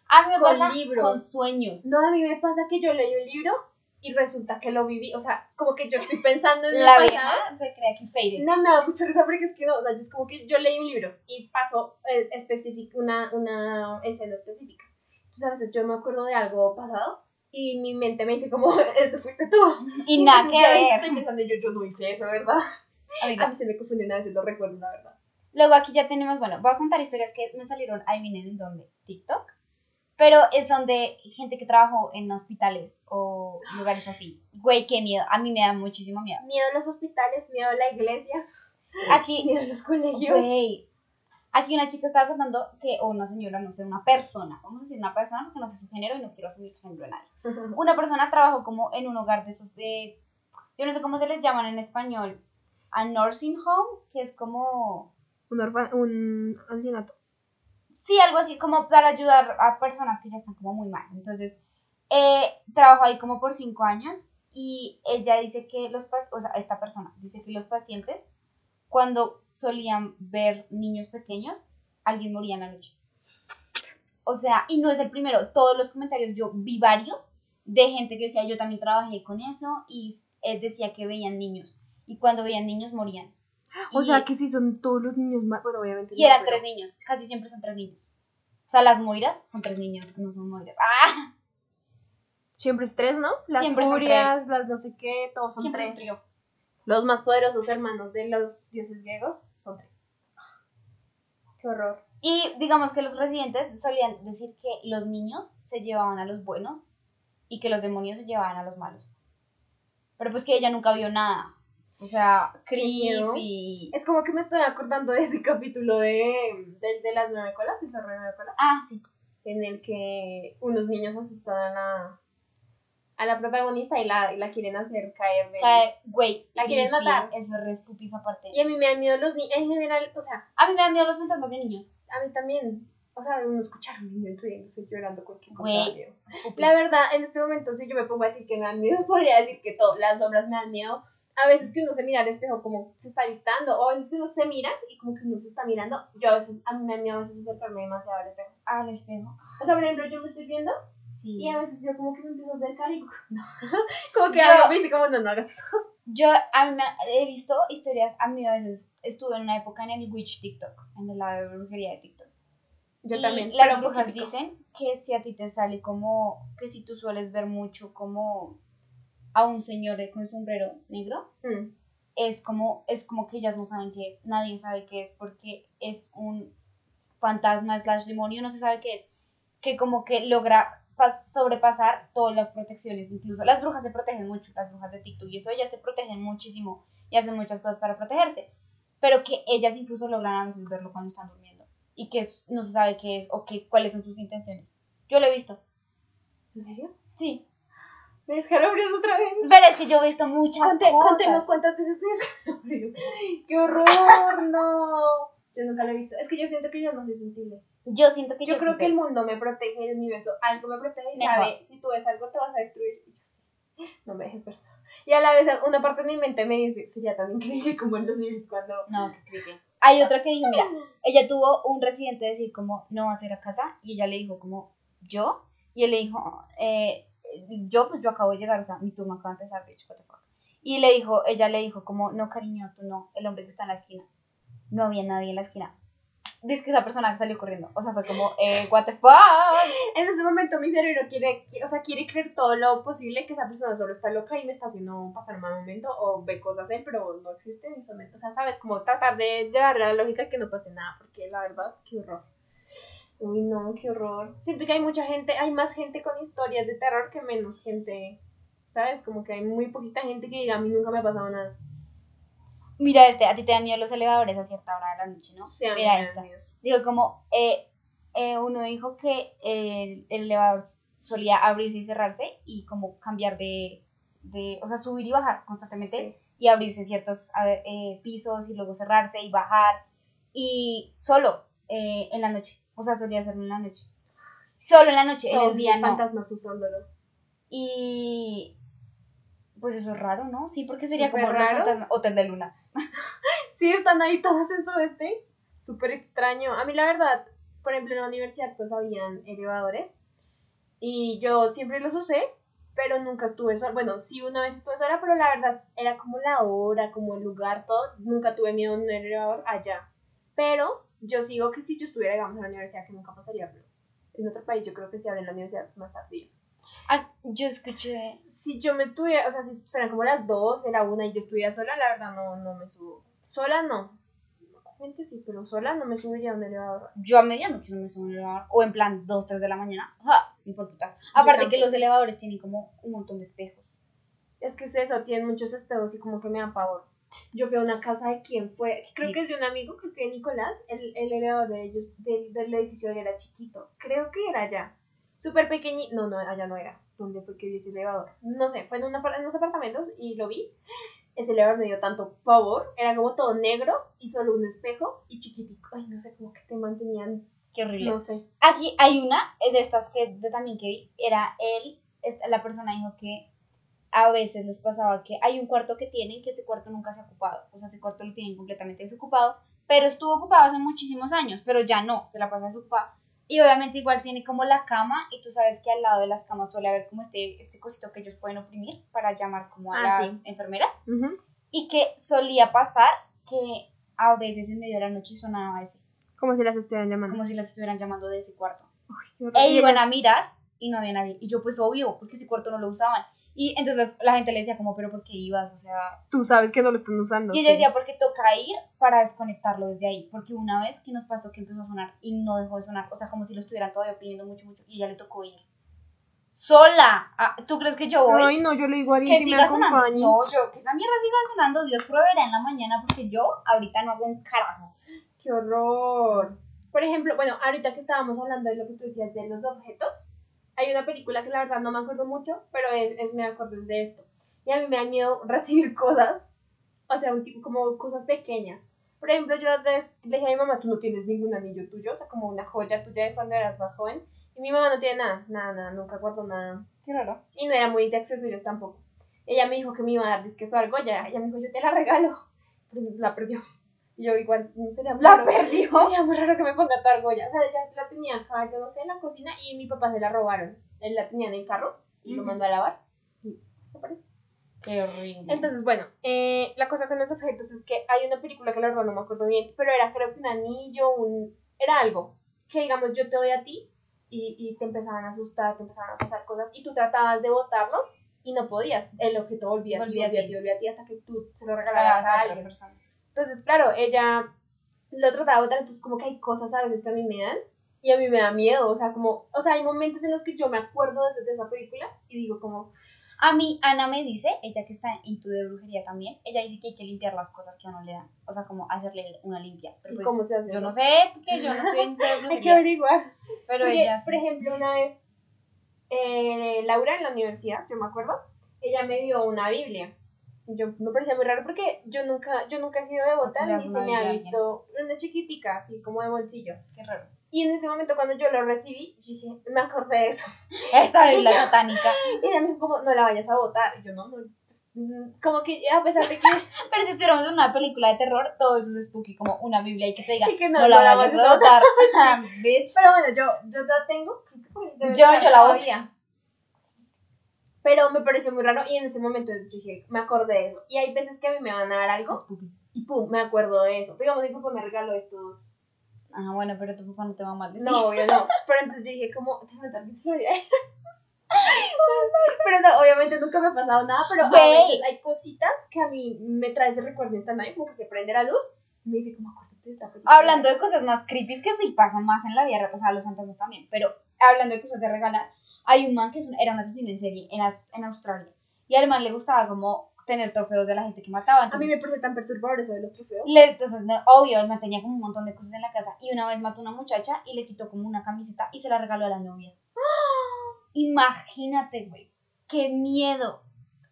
A mí me con pasa libros. con sueños. No, a mí me pasa que yo leí un libro y resulta que lo viví. O sea, como que yo estoy pensando en *laughs* La vieja se cree aquí faded. No, me da mucha risa porque es que no, o sea, yo es como que yo leí un libro y pasó eh, específico, una, una escena específica. Entonces a veces yo me acuerdo de algo pasado y mi mente me dice como, *laughs* ese fuiste tú. Y nada que ver. Estoy pensando, yo, yo no hice eso, ¿verdad? *laughs* A Amiga, mí se me confunden a veces los recuerdos, la verdad. Luego aquí ya tenemos, bueno, voy a contar historias que me salieron, adivinen en dónde, TikTok. Pero es donde gente que trabajó en hospitales o lugares así. Güey, qué miedo. A mí me da muchísimo miedo. Miedo a los hospitales, miedo a la iglesia, *laughs* Aquí, miedo a los colegios. güey. Aquí una chica estaba contando que, o una señora, no sé, una persona, vamos a decir una persona porque no sé su género y no quiero asumir género de nadie. *laughs* Una persona trabajó como en un hogar de esos de, yo no sé cómo se les llaman en español, a nursing home, que es como... Un, orfan un ancianato. Sí, algo así, como para ayudar a personas que ya están como muy mal. Entonces, eh, trabajó ahí como por cinco años y ella dice que los pacientes, o sea, esta persona dice que los pacientes, cuando solían ver niños pequeños, alguien moría en la noche. O sea, y no es el primero, todos los comentarios, yo vi varios de gente que decía, yo también trabajé con eso y él decía que veían niños y cuando veían niños morían. O sea, que si son todos los niños, bueno, obviamente. Y eran tres niños, casi siempre son tres niños. O sea, las moiras son tres niños, no son moiras. ¡Ah! Siempre es tres, ¿no? Las Siempre son furias, las no sé qué, todos son Siempre un tres. trío. Los más poderosos hermanos de los dioses griegos son tres. Qué horror. Y digamos que los residentes solían decir que los niños se llevaban a los buenos y que los demonios se llevaban a los malos. Pero pues que ella nunca vio nada. O sea, creepy. Es como que me estoy acordando de ese capítulo de, de, de las nueve colas, el zorro de nueve colas, Ah, sí. en el que unos niños asustan a la, a la protagonista y la, y la quieren hacer caer de... Güey, La quieren creepy. matar. Eso es esa parte. Y a mí me dan miedo los niños, en general, o sea, A mí me dan miedo los fantasmas de niños. a mí también, o sea, uno escuchar un niño riéndose, llorando, da miedo. La verdad, en este momento, si yo me pongo a decir que me dan miedo, *laughs* podría decir que todo, las sombras me dan miedo. A veces que uno se mira al espejo como se está dictando, o a veces que uno se mira y como que uno se está mirando. Yo a veces, a mí me da a veces acercarme demasiado al espejo. Al espejo. O sea, por ejemplo, yo me estoy viendo Sí. y a veces yo como que me empiezo a acercar y *laughs* no. como que Yo- algo me dice como no, no hagas eso. Yo a mí me, he visto historias, a mí a veces estuve en una época en el witch TikTok, en el lado de brujería de TikTok. Yo y también. Las brujas dicen que si a ti te sale como, que si tú sueles ver mucho como a un señor con sombrero negro, Mm. es como, es como que ellas no saben qué es, nadie sabe qué es porque es un fantasma slash demonio, no se sabe qué es, que como que logra pas- sobrepasar todas las protecciones, incluso las brujas se protegen mucho, las brujas de TikTok y eso, ellas se protegen muchísimo y hacen muchas cosas para protegerse, pero que ellas incluso logran a veces verlo cuando están durmiendo y que no se sabe qué es o que, cuáles son sus intenciones. Yo lo he visto, ¿En serio? sí, ¿Me escalofríos otra vez? pero es que yo he visto muchas Conte- cosas. contemos cuántas veces me escalofríos. *laughs* ¡Qué horror! ¡No! Yo nunca lo he visto. Es que yo siento que yo no soy sensible. Yo siento que Yo, yo, creo sí que sé. el mundo me protege, el universo, algo me protege y Mejor. sabe, si tú ves algo te vas a destruir. Y yo sí, no me dejes ver. Y a la vez una parte de mi mente me dice, sería tan increíble como en los libros cuando... No, qué creepy. Hay otra que dijo, mira, *laughs* ella tuvo un residente decir como, no vas a ir a casa, y ella le dijo como, ¿yo? Y él le dijo, eh, yo, pues yo acabo de llegar, o sea, mi turno acaba de empezar, bitch, what the fuck. Y le dijo, ella le dijo como, no, cariño, tú no, el hombre que está en la esquina. No había nadie en la esquina. Dice que esa persona salió corriendo, o sea, fue como, eh, what the fuck. En ese momento mi cerebro quiere, qui- o sea, quiere creer todo lo posible que esa persona solo está loca y me está haciendo pasar un mal momento o ve cosas él, pero no existe en ese momento. O sea, sabes, como tratar de llevarle a la lógica que no pase nada, porque la verdad, qué horror. Uy, no, qué horror. Siento que hay mucha gente, hay más gente con historias de terror que menos gente, ¿sabes? Como que hay muy poquita gente que diga, a mí nunca me ha pasado nada. Mira este, a ti te dan miedo los elevadores a cierta hora de la noche, ¿no? O sea, Mira me esta. miedo. Digo, como eh, eh, uno dijo que el, el elevador solía abrirse y cerrarse y como cambiar de, de o sea, subir y bajar constantemente y abrirse ciertos a eh, pisos y luego cerrarse y bajar y solo eh, en la noche, o sea, solía hacerlo en la noche. Solo en la noche, en el día no. fantasmas usándolo. Y pues eso es raro, ¿no? Sí, porque sería Súper como los raro. fantasmas- Hotel de Luna. *laughs* Sí, están ahí todos en su este. Súper extraño. A mí la verdad, por ejemplo, en la universidad pues habían elevadores. Y yo siempre los usé, pero nunca estuve sola. Bueno, sí, una vez estuve sola, pero la verdad era como la hora, como el lugar, todo. Nunca tuve miedo en un elevador allá. Pero yo sigo que si yo estuviera, digamos, en la universidad, que nunca pasaría, pero en otro país yo creo que si abren la universidad más eso. Ah, yo escuché... Si yo me estuviera, o sea, si fueran como las 12, la 1 y yo estuviera sola, la verdad no, no me subo. Sola no. Obviamente sí, pero sola no me subiría a un elevador. Yo a medianoche no me subo a un elevador. O en plan 2, 3 de la mañana. ¡Ja! Ni por putas. Aparte que los elevadores tienen como un montón de espejos. Es que es eso, tienen muchos espejos y como que me dan pavor. Yo fui a una casa de quien fue, creo Sí. que es de un amigo, creo que de Nicolás, el, el elevador de ellos, del, del edificio era chiquito. Creo que era allá. Súper pequeñito. No, no, allá no era. ¿Dónde fue que vi ese elevador? No sé, fue en, una, en unos apartamentos y lo vi. ese elevador me dio tanto pavor. Era como todo negro y solo un espejo y chiquitico. Ay, no sé, cómo que te mantenían. Qué horrible. No sé. Aquí hay una de estas que de también que vi, era él, la persona dijo que a veces les pasaba que hay un cuarto que tienen que ese cuarto nunca se ha ocupado, o sea, ese cuarto lo tienen completamente desocupado, pero estuvo ocupado hace muchísimos años, pero ya no, se la pasa desocupado. Y obviamente igual tiene como la cama y tú sabes que al lado de las camas suele haber como este, este cosito que ellos pueden oprimir para llamar como a Ah, las sí. enfermeras y que solía pasar que a veces en medio de la noche sonaba ese, Como si las estuvieran llamando. como si las estuvieran llamando de ese cuarto. Horrible. E iban a mirar y no había nadie. Y yo, pues obvio, porque ese cuarto no lo usaban. Y entonces la gente le decía, como, ¿pero por qué ibas? O sea. Tú sabes que no lo están usando. Y ella decía, porque toca ir para desconectarlo desde ahí. Porque una vez que nos pasó que empezó a sonar y no dejó de sonar. O sea, como si lo estuvieran todavía oprimiendo mucho, mucho. Y ella le tocó ir. ¡Sola! Ah, ¿Tú crees que yo voy? Ay, no, yo le digo a alguien que que, me siga sonando. acompañe. No, yo, que esa mierda siga sonando. Dios proveerá en la mañana porque yo ahorita no hago un carajo. Qué horror. Por ejemplo, bueno, ahorita que estábamos hablando de lo que tú decías de los objetos, hay una película que la verdad no me acuerdo mucho, pero es, es- me acuerdo de esto. Y a mí me da miedo *laughs* recibir cosas, o sea, un tipo como cosas pequeñas. Por ejemplo, yo le dije a mi mamá, tú no tienes ningún anillo tuyo, o sea, como una joya tuya de cuando eras más joven. Y mi mamá no tiene nada, nada, nada, nunca guardó nada. Qué raro. Y no era muy de accesorios tampoco. Ella me dijo que me iba a dar disque algo, ya, ella me dijo, yo te la regalo. *laughs* Pero la perdió. Y yo igual, no sería muy La raro- perdió. Sería muy raro que me ponga tu argolla. O sea, ella la tenía acá, yo no sé, en la cocina y mi papá se la robaron. Él la tenía en el carro y lo mandó a lavar. Y desapareció. Qué horrible. Entonces, bueno, eh, la cosa con los objetos es que hay una película que la verdad no me acuerdo bien, pero era creo que un anillo, un... Era algo que digamos yo te doy a ti y, y te empezaban a asustar, te empezaban a pasar cosas y tú tratabas de botarlo y no podías. El objeto volvía a ti, Volvía a volvía a ti. volvía a ti hasta que tú se lo Para regalaras a otra alguien. persona. Entonces, claro, ella lo trataba de botar, entonces como que hay cosas a veces que a mí me dan y a mí me da miedo, o sea, como, o sea, hay momentos en los que yo me acuerdo de, de esa película y digo como, A mí, Ana me dice, ella que está en tu de brujería también, ella dice que hay que limpiar las cosas que a uno le dan. O sea, como hacerle una limpia. Pero ¿y pues, cómo se hace yo eso? no sé, porque yo no soy en de *laughs* Hay que brujería. averiguar. Pero Porque, ella sí. por ejemplo, una vez, eh, Laura en la universidad, yo me acuerdo, ella me dio una Biblia. Yo, me parecía muy raro porque yo nunca, yo nunca he sido de botar ni se me ha visto una chiquitica, así como de bolsillo. Qué raro. Y en ese momento cuando yo lo recibí, dije, me acordé de eso. *laughs* Esta es la satánica. *laughs* Y ella me dijo como, no la vayas a botar. Y yo, no, no, pues, mm, como que a pesar de que, *laughs* Pero si estuviéramos en una película de terror, todo eso es spooky, como una Biblia y que te diga, y que no, no, la no la vayas a botar. Bitch. Pero bueno, yo, yo la tengo. Yo- yo la boto. Pero me pareció muy raro y en ese momento yo dije, me acordé de eso. Y hay veces que a mí me van a dar algo y pum, me acuerdo de eso. Digamos, mi papá me regaló estos. Ah, bueno, pero tu papá no te va mal decir. No, obvio no. Pero entonces yo dije, como, te falta que se. Pero no, obviamente nunca me ha pasado nada, pero a veces hay cositas que a mí me trae ese recuerdo instantáneo, como que se prende la luz y me dice, como, acuérdate de esta película. Hablando de cosas más creepy que sí pasan más en la vida o sea, los fantasmas también, pero hablando de cosas de regalar, hay un man que era un asesino en serie en, en Australia. Y al man le gustaba como tener trofeos de la gente que mataba. A mí me parece tan perturbador eso de los trofeos. le, entonces, no, obvio, el man tenía como un montón de cosas en la casa. Y una vez mató a una muchacha y le quitó como una camiseta y se la regaló a la novia. *gasps* Imagínate, güey. Qué miedo.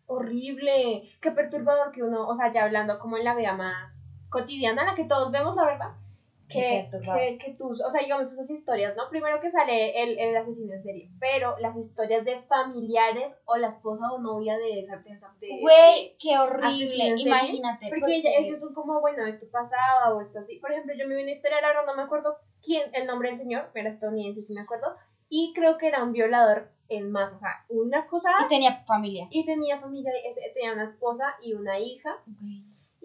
horrible, qué perturbador que uno, o sea, ya hablando como en la vida más cotidiana, la que todos vemos, la verdad, que, que, que tus, o sea, digamos esas historias, ¿no? Primero que sale el, el asesino en serie, pero las historias de familiares o la esposa o novia de esa, de- Güey, qué horrible. serie, Imagínate. de- porque ella- ellos son como, bueno, esto pasaba o esto así. Por ejemplo, yo me vi una historia, la verdad no me acuerdo quién, el nombre del señor, era estadounidense, si me acuerdo, y creo que era un violador en más, o sea, una cosa Y tenía familia. y tenía familia, tenía una esposa y una hija.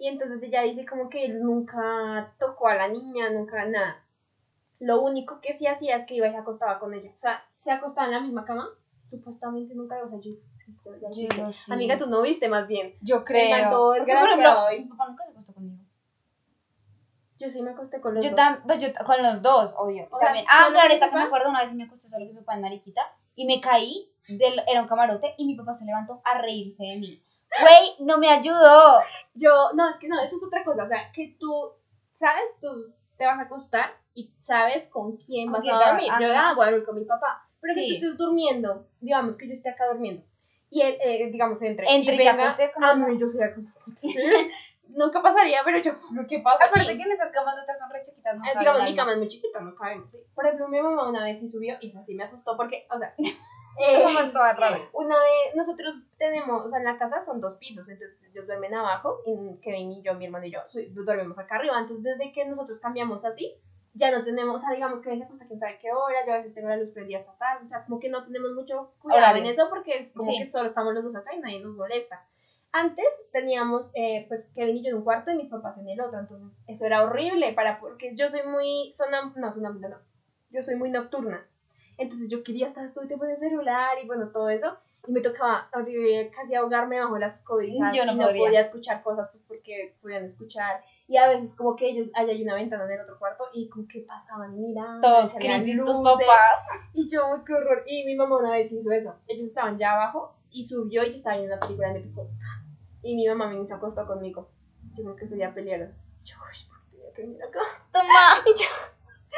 Y entonces ella dice como que él nunca tocó a la niña, nunca nada. Lo único que sí hacía es que iba y se acostaba con ella. O sea, se acostaba en la misma cama. Supuestamente nunca, o sea, yo... sí. Amiga, tú no viste más bien. Yo creo. desgraciado y- mi papá nunca se acostó conmigo. Yo sí me acosté con los Yo dos. pues yo con los dos, obvio. O sea, También. Ah, pero ahorita que me acuerdo, una vez me acosté solo con mi papá en Mariquita y me caí, del, era un camarote y mi papá se levantó a reírse de mí. Güey, no me ayudó. Yo, no, es que no, eso es otra cosa. O sea, que tú, ¿sabes? Tú te vas a acostar y sabes con quién ¿Con vas a dormir. Yo, ah, voy a dormir con mi papá. Pero que Sí. tú estés durmiendo, digamos que yo esté acá durmiendo, y él, eh, digamos, entre. Entre y se venga a mí, yo sería como. *laughs* Nunca pasaría, pero yo, ¿qué pasa? Aparte que en esas camas nuestras son re chiquitas, no Eh, digamos, mi cama es muy chiquita, no cabemos. ¿sí? Por ejemplo, mi mamá una vez sí subió y así me asustó porque, o sea, *laughs* eh, mamá es toda rara. una vez nosotros tenemos, o sea, en la casa son dos pisos, entonces ellos duermen abajo y Kevin y yo, mi hermano y yo, dormimos acá arriba. Entonces, desde que nosotros cambiamos así, ya no tenemos, o sea, digamos que a veces acuesta quién sabe qué hora, yo a veces tengo la luz prendida hasta tarde, o sea, como que no tenemos mucho cuidado en eso porque es como Sí. que solo estamos los dos acá y nadie nos molesta. Antes teníamos, eh, pues, Kevin y yo en un cuarto y mis papás en el otro, entonces eso era horrible para, porque yo soy muy, sonam, no, sonámbula no, yo soy muy nocturna, entonces yo quería estar todo el tiempo en el celular y bueno, todo eso, y me tocaba horrible, casi ahogarme bajo las cobijas Yo no y no podría. podía escuchar cosas pues porque podían escuchar, y a veces como que ellos, allá hay una ventana en el otro cuarto y como que pasaban mirando, Todos creepy tus papás. y yo, "Ay, qué horror. Y mi mamá una vez hizo eso. Ellos estaban ya abajo y subió y yo estaba viendo la película y me tocó. Y mi mamá me se acostó conmigo. Yo creo que ese día pelearon. Yo, "Ay, ¿por qué tenía que venir acá? Toma. *laughs*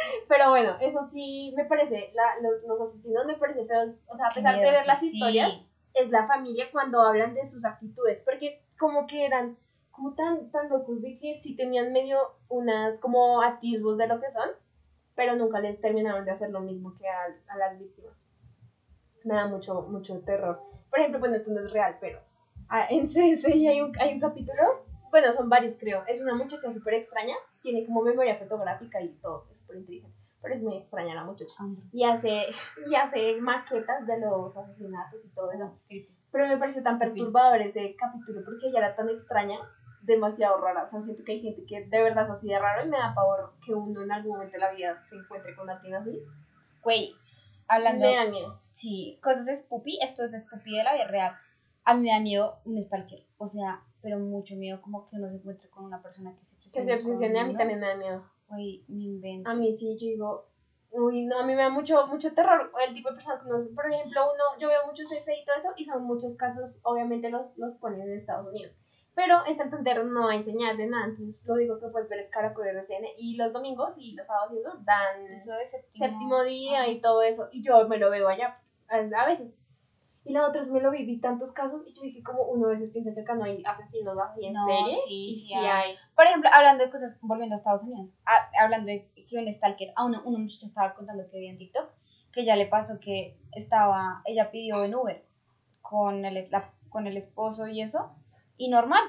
*laughs* Pero bueno, eso sí me parece, la- los, los asesinos me parece feos. O sea, a pesar de miedo, ver las sí. historias, es la familia cuando hablan de sus actitudes. Porque como que eran como tan, tan locos de que sí tenían medio unas como atisbos de lo que son, pero nunca les terminaron de hacer lo mismo que a, a las víctimas. Me da mucho, mucho terror. Por ejemplo, bueno, esto no es real, pero ah, *laughs* en CSI hay un, hay un capítulo, bueno, son varios creo, es una muchacha súper extraña, tiene como memoria fotográfica y todo, súper inteligente, pero es muy extraña la muchacha. Y hace, *laughs* y hace maquetas de los asesinatos y todo eso. Pero me pareció tan perturbador ese capítulo porque ella era tan extraña, demasiado rara. O sea, siento que hay gente que de verdad es así de raro y me da pavor que uno en algún momento de la vida se encuentre con alguien así. Güey, hablando. Me da miedo. Sí, cosas de Spoopy, esto es Spoopy de la vida real. A mí me da miedo un stalker, o sea, pero mucho miedo como que uno se encuentre con una persona que se Que obsesione. se obsesione, a mí también me da miedo. Güey, me invento. A mí sí, yo digo, uy, no, a mí me da mucho, mucho terror el tipo de personas que uno, por ejemplo, uno, yo veo muchos CSI y todo eso, y son muchos casos, obviamente los, los ponen en Estados Unidos. Pero en Santander no va a enseñar de nada, entonces lo digo que puedes ver es Caracol RCN, y los domingos y los sábados y eso dan Eso de séptimo, séptimo día y todo eso, y yo me lo veo allá, a veces. Y la otra es me lo viví tantos casos, y yo dije como uno a veces piensa que acá no hay asesinos así en No, serie, sí, y sí sí hay. hay. Por ejemplo, hablando de cosas, volviendo a Estados Unidos, ha- hablando de que un stalker, a una, una muchacha estaba contando que vi en TikTok, que ya le pasó que estaba, ella pidió en Uber con el, la- con el esposo y eso, y normal,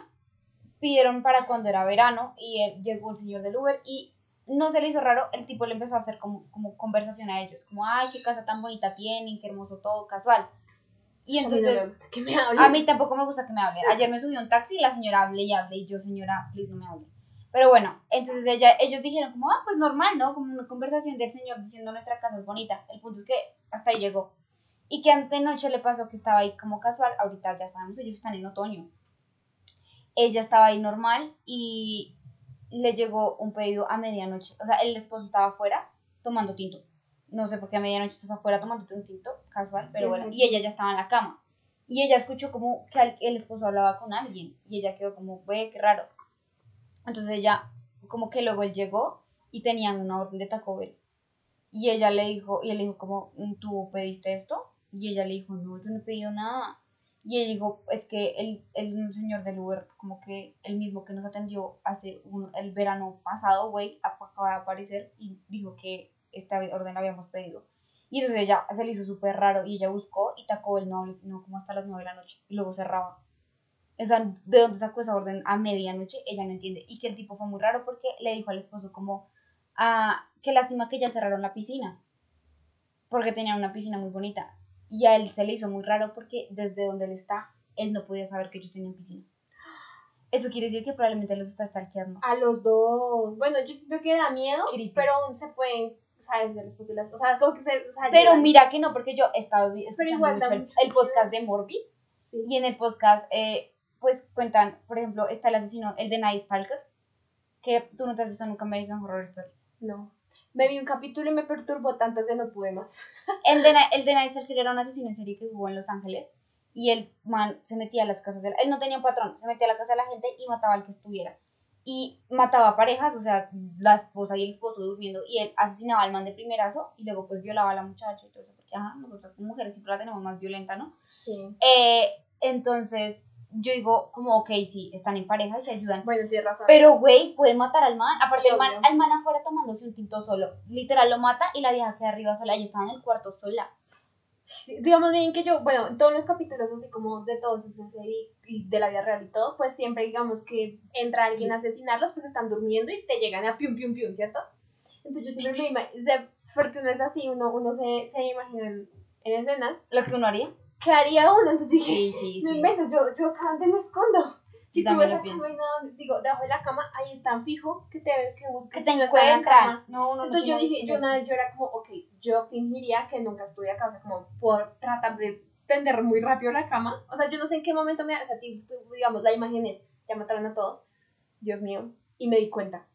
pidieron para cuando era verano, y él- llegó el señor del Uber, y no se le hizo raro, el tipo le empezó a hacer como, como conversación a ellos, como, ay, qué casa tan bonita tienen, qué hermoso todo, casual. Y A mí no me entonces... gusta que me hablen. A mí tampoco me gusta que me hablen. Ayer me subí a un taxi y la señora hable y hable y yo, señora, please no me hable. Pero bueno, entonces ella, ellos dijeron como, ah, pues normal, ¿no? Como una conversación del señor diciendo nuestra casa es bonita. El punto es que hasta ahí llegó. Y que antenoche le pasó que estaba ahí como casual. Ahorita ya sabemos, ellos están en otoño. Ella estaba ahí normal y le llegó un pedido a medianoche. O sea, el esposo estaba afuera tomando tinto. No sé por qué a medianoche estás afuera tomando un tinto, casual, pero Sí, bueno. Y ella ya estaba en la cama. Y ella escuchó como que el esposo hablaba con alguien. Y ella quedó como, ve, qué raro. Entonces ella, como que luego él llegó y tenían una orden de Taco Bell. Y ella le dijo, y él dijo como, ¿tú pediste esto? Y ella le dijo, no, yo no he pedido nada. Y ella dijo, es que el, el señor del Uber, como que el mismo que nos atendió hace un, el verano pasado, güey, acaba de aparecer y dijo que esta orden la habíamos pedido. Y entonces ella se le hizo súper raro y ella buscó y Taco Bell no sino como hasta las 9 de la noche y luego cerraba. O sea, ¿de dónde sacó esa orden a medianoche? Ella no entiende. Y que el tipo fue muy raro porque le dijo al esposo como, ah, qué lástima que ya cerraron la piscina. Porque tenían una piscina muy bonita. Y a él se le hizo muy raro porque desde donde él está, él no podía saber que ellos tenían piscina. Eso quiere decir que probablemente los está stalkeando. A los dos. Bueno, yo siento que da miedo, Creepy. pero aún se pueden, ¿sabes? De las posibilidades. O sea, como que se. o sea, Pero mira que no, porque yo he estado vi- escuchando igual da mucho el, el podcast de Morbid. Sí. Y en el podcast, eh, pues cuentan, por ejemplo, está el asesino, el de Night Stalker, que tú no te has visto nunca American Horror Story. No. Me vi un capítulo y me perturbó tanto que no pude más. *laughs* El de, el de Night Stalker era un asesino en serie que jugó en Los Ángeles y el man se metía a las casas de la, él no tenía un patrón, se metía a la casa de la gente y mataba al que estuviera. Y mataba parejas, o sea, la esposa y el esposo durmiendo, y él asesinaba al man de primerazo y luego pues violaba a la muchacha y todo eso, porque ajá, nosotras como mujeres siempre la tenemos más violenta, ¿no? Sí. Eh, entonces, yo digo, como, ok, sí, están en pareja y se ayudan. Bueno, tienes razón. Pero, güey, puede matar al man. Sí, Aparte, el, man, el man afuera tomándose un tinto solo. Literal lo mata y la vieja queda arriba sola. Ella estaba en el cuarto sola. Sí, digamos bien que yo, bueno, en todos los capítulos así como de todos esos y, y de la vida real y todo, pues siempre digamos que entra alguien a asesinarlos, pues están durmiendo y te llegan a pium pium pium, ¿cierto? Entonces yo siempre me imagino, porque uno es así, uno, uno se, se imagina en, en escenas, Lo que uno haría. ¿qué haría uno? Entonces yo dije, Sí, sí, no sí. inventes, yo, yo acá me escondo. Si tú ves la cama y nada, digo, debajo de la cama, ahí están fijo, que te que busques. Que la encuentran. No, no Entonces yo dije, yo una vez yo era como, ok, yo fingiría que nunca estuve acá, o sea, como por tratar de tender muy rápido la cama. O sea, yo no sé en qué momento me, o sea, digamos, la imagen es, ya mataron a todos, Dios mío, y me di cuenta.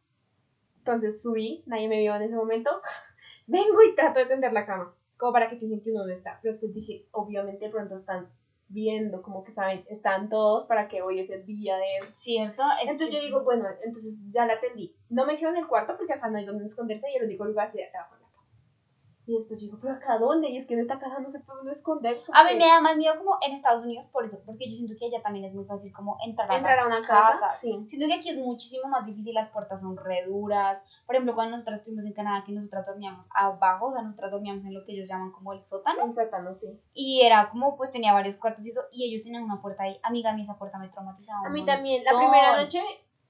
Entonces subí, nadie me vio en ese momento, *laughs* vengo y trato de tender la cama, como para que piensen que uno no está. Pero después dije, obviamente pronto están viendo, como que saben, están todos para que hoy es el día de ¿Cierto? Es entonces yo digo, bueno, entonces ya la atendí. No me quedo en el cuarto porque acá no hay donde esconderse y el único lugar sería abajo. Y después digo, pero acá dónde? Y es que en esta casa no se puede uno esconder. A mí me da más miedo como en Estados Unidos por eso, porque yo siento que allá también es muy fácil como entrar a, entrar a una casa. Sí. Siento que aquí es muchísimo más difícil, las puertas son re duras. Por ejemplo, cuando nosotras estuvimos en Canadá, que nosotras dormíamos abajo, o sea, nosotras dormíamos en lo que ellos llaman como el sótano. En sótano, sí. Y era como, pues tenía varios cuartos y eso, y ellos tenían una puerta ahí. Amiga, a mí esa puerta me traumatizaba. A mí montón. también. La primera noche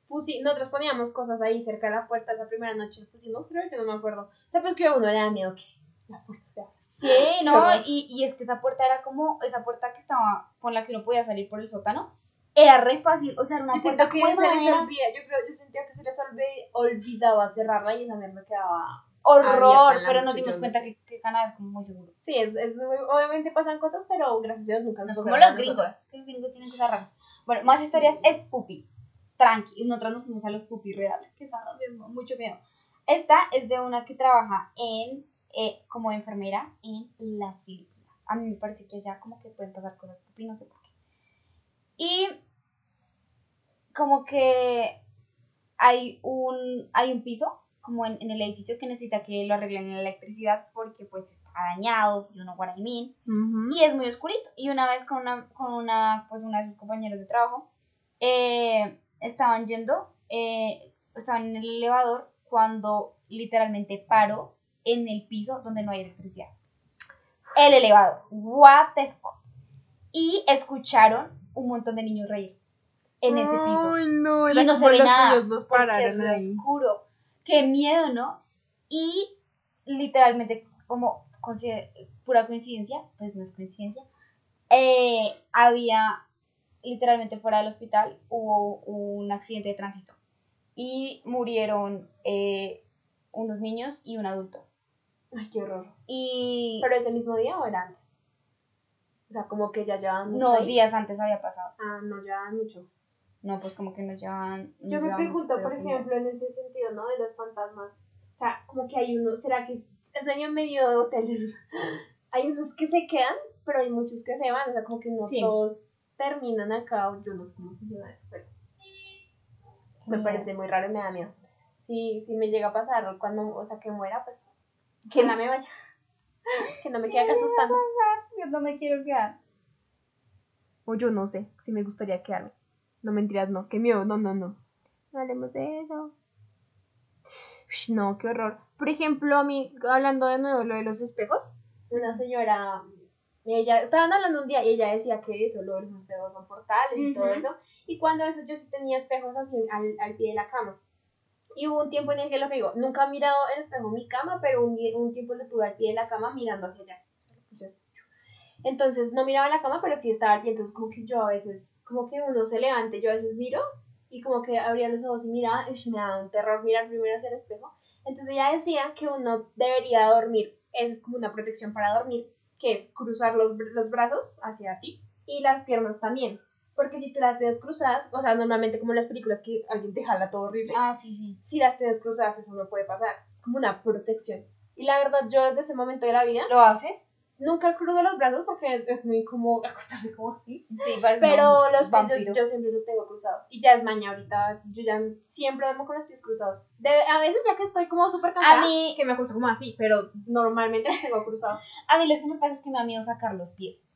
pusi, nosotros poníamos cosas ahí cerca de la puerta. La primera noche pusimos, creo que no me acuerdo. O sea, pues que a uno le da miedo que la puerta se abra. Sí, *laughs* no, y, y es que esa puerta era como, esa puerta que estaba, con la que uno podía salir por el sótano, era re fácil, o sea, era una Yo puerta que se les olvida, yo creo, yo sentía que se les olvi- olvidaba cerrarla y esa mierda quedaba horror, pero nos dimos no cuenta que, que Canadá es como muy seguro. Sí, es, es muy- obviamente pasan cosas, pero gracias a Dios nunca No nos es como los nosotros. gringos, es que los gringos tienen cosas raras. Bueno, más historias es Puppy. Tranqui, nosotras nos fuimos a los Puppy real, que me dio mucho miedo. Esta es de una que trabaja en, eh, como enfermera en las Filipinas. A mí me parece que ya como que pueden pasar cosas Puppy, no sé por qué. Y como que hay un, hay un piso como en, en el edificio que necesita que lo arreglen la electricidad porque pues está dañado, you know what I mean y es muy oscurito. Y una vez con una, con una, pues una de sus compañeros de trabajo, eh, estaban yendo, eh, estaban en el elevador cuando literalmente paró en el piso donde no hay electricidad. El elevador. What the fuck. Y escucharon un montón de niños reír en ese piso. Ay, no, Y no se ve los nada. los porque es pararon ahí. oscuro. Qué miedo, ¿no? Y literalmente, como pura coincidencia, pues no es coincidencia, eh, había literalmente fuera del hospital hubo un accidente de tránsito y murieron eh, unos niños y un adulto. Ay, qué horror. Y ¿Pero ese mismo día o era antes? O sea, como que ya llevaban mucho no, ahí. días antes había pasado. Ah, no llevaban mucho. No, pues como que nos llevan. nos Yo me pregunto, por ejemplo, en ese sentido, ¿no? De los fantasmas. O sea, como que hay unos, ¿será que es, es medio medio de hotel? *laughs* Hay unos que se quedan, pero hay muchos que se van. O sea, como que no Sí. todos terminan acá. o Yo no sé cómo funciona eso, pero me parece muy raro y me da miedo. Si, si me llega a pasar cuando, o sea, que muera, pues *laughs* Que no me vaya. Que no me quede acá asustando. Yo no me quiero quedar. O yo no sé si me gustaría quedarme. No mentiras, no. Qué miedo, no, no, no. No hablemos de eso. No, qué horror. Por ejemplo, a mí, hablando de nuevo lo de los espejos, una señora, ella, estaban hablando un día y ella decía que eso, lo de los espejos son portales y todo eso. Y cuando eso yo sí tenía espejos así al, al pie de la cama. Y hubo un tiempo en el que lo digo, nunca he mirado el espejo en mi cama, pero un, un tiempo lo tuve al pie de la cama mirando hacia allá. Entonces no miraba la cama, pero sí estaba al pie. Entonces como que yo a veces, como que uno se levante, yo a veces miro y como que abría los ojos y miraba, y me daba un terror mirar primero hacia el espejo. Entonces ella decía que uno debería dormir, eso es como una protección para dormir, que es cruzar los, los brazos hacia ti y las piernas también. Porque si tú las tienes cruzadas, o sea, normalmente como en las películas que alguien te jala todo horrible, Ah, sí, sí. si las tienes cruzadas eso no puede pasar. Es como una protección. Y la verdad, yo desde ese momento de la vida, ¿Lo haces? Nunca cruzo los brazos porque es muy como acostarme como así. Sí, Pero los pies yo, yo siempre los tengo cruzados. Y ya es mañana ahorita. Yo ya siempre duermo con los pies cruzados. De, a veces ya que estoy como súper cansada, A mí- que me acuesto como así, pero normalmente los tengo cruzados. *laughs* A mí lo que me pasa es que me da miedo sacar los pies.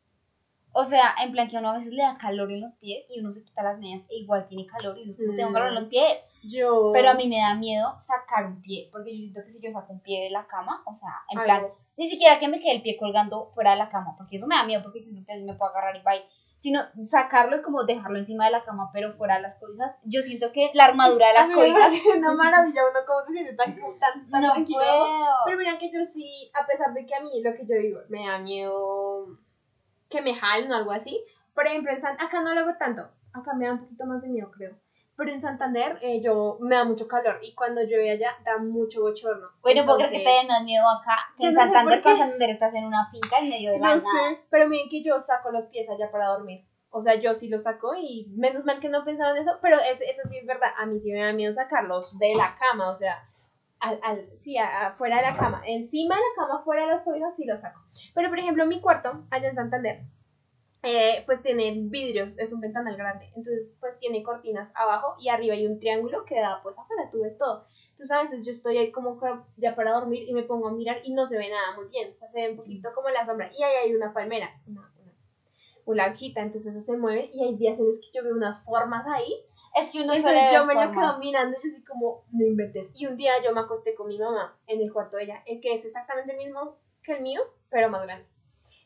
O sea, en plan que a uno a veces le da calor en los pies y uno se quita las medias e igual tiene calor y no tengo Mm. calor en los pies. Yo. Pero a mí me da miedo sacar un pie, porque yo siento que si yo saco un pie de la cama, o sea, en plan, ni siquiera que me quede el pie colgando fuera de la cama, porque eso me da miedo, porque siento que me puedo agarrar y bye. Sino sacarlo y como dejarlo encima de la cama, pero fuera de las cobijas. Yo siento que la armadura de A las me cobijas. parece una maravilla uno cómo se siente tan, tan, tan No tranquilo. puedo. Pero mira que yo sí, a pesar de que a mí lo que yo digo, me da miedo que me jalen o algo así. Por ejemplo, en San- acá no lo hago tanto. Acá me da un poquito más de miedo, creo. Pero en Santander eh, yo me da mucho calor y cuando llueve allá da mucho bochorno. Bueno, puedo creer que te dé más miedo acá. Que en no Santander, por qué. con Santander estás en una finca en medio de la No nada. sé, pero miren que yo saco los pies allá para dormir. O sea, yo sí los saco y menos mal que no pensaba en eso, pero es- eso sí es verdad. A mí sí me da miedo sacarlos de la cama, o sea, al, al, sí, afuera de la cama. Encima de la cama, fuera de las cobijas, sí los saco. Pero, por ejemplo, mi cuarto, allá en Santander, eh, pues tiene vidrios, es un ventanal grande. Entonces, pues tiene cortinas abajo y arriba hay un triángulo que da, pues afuera, tú ves todo. Entonces, a veces yo estoy ahí como ya para dormir y me pongo a mirar y no se ve nada muy bien. O sea, se ve un poquito como la sombra. Y ahí hay una palmera, una, una, una hojita, entonces eso se mueve. Y hay días en los que yo veo unas formas ahí. Es que uno Entonces yo me lo quedo mirando y yo así como, no inventes. Y un día yo me acosté con mi mamá en el cuarto de ella, el que es exactamente el mismo que el mío, pero más grande.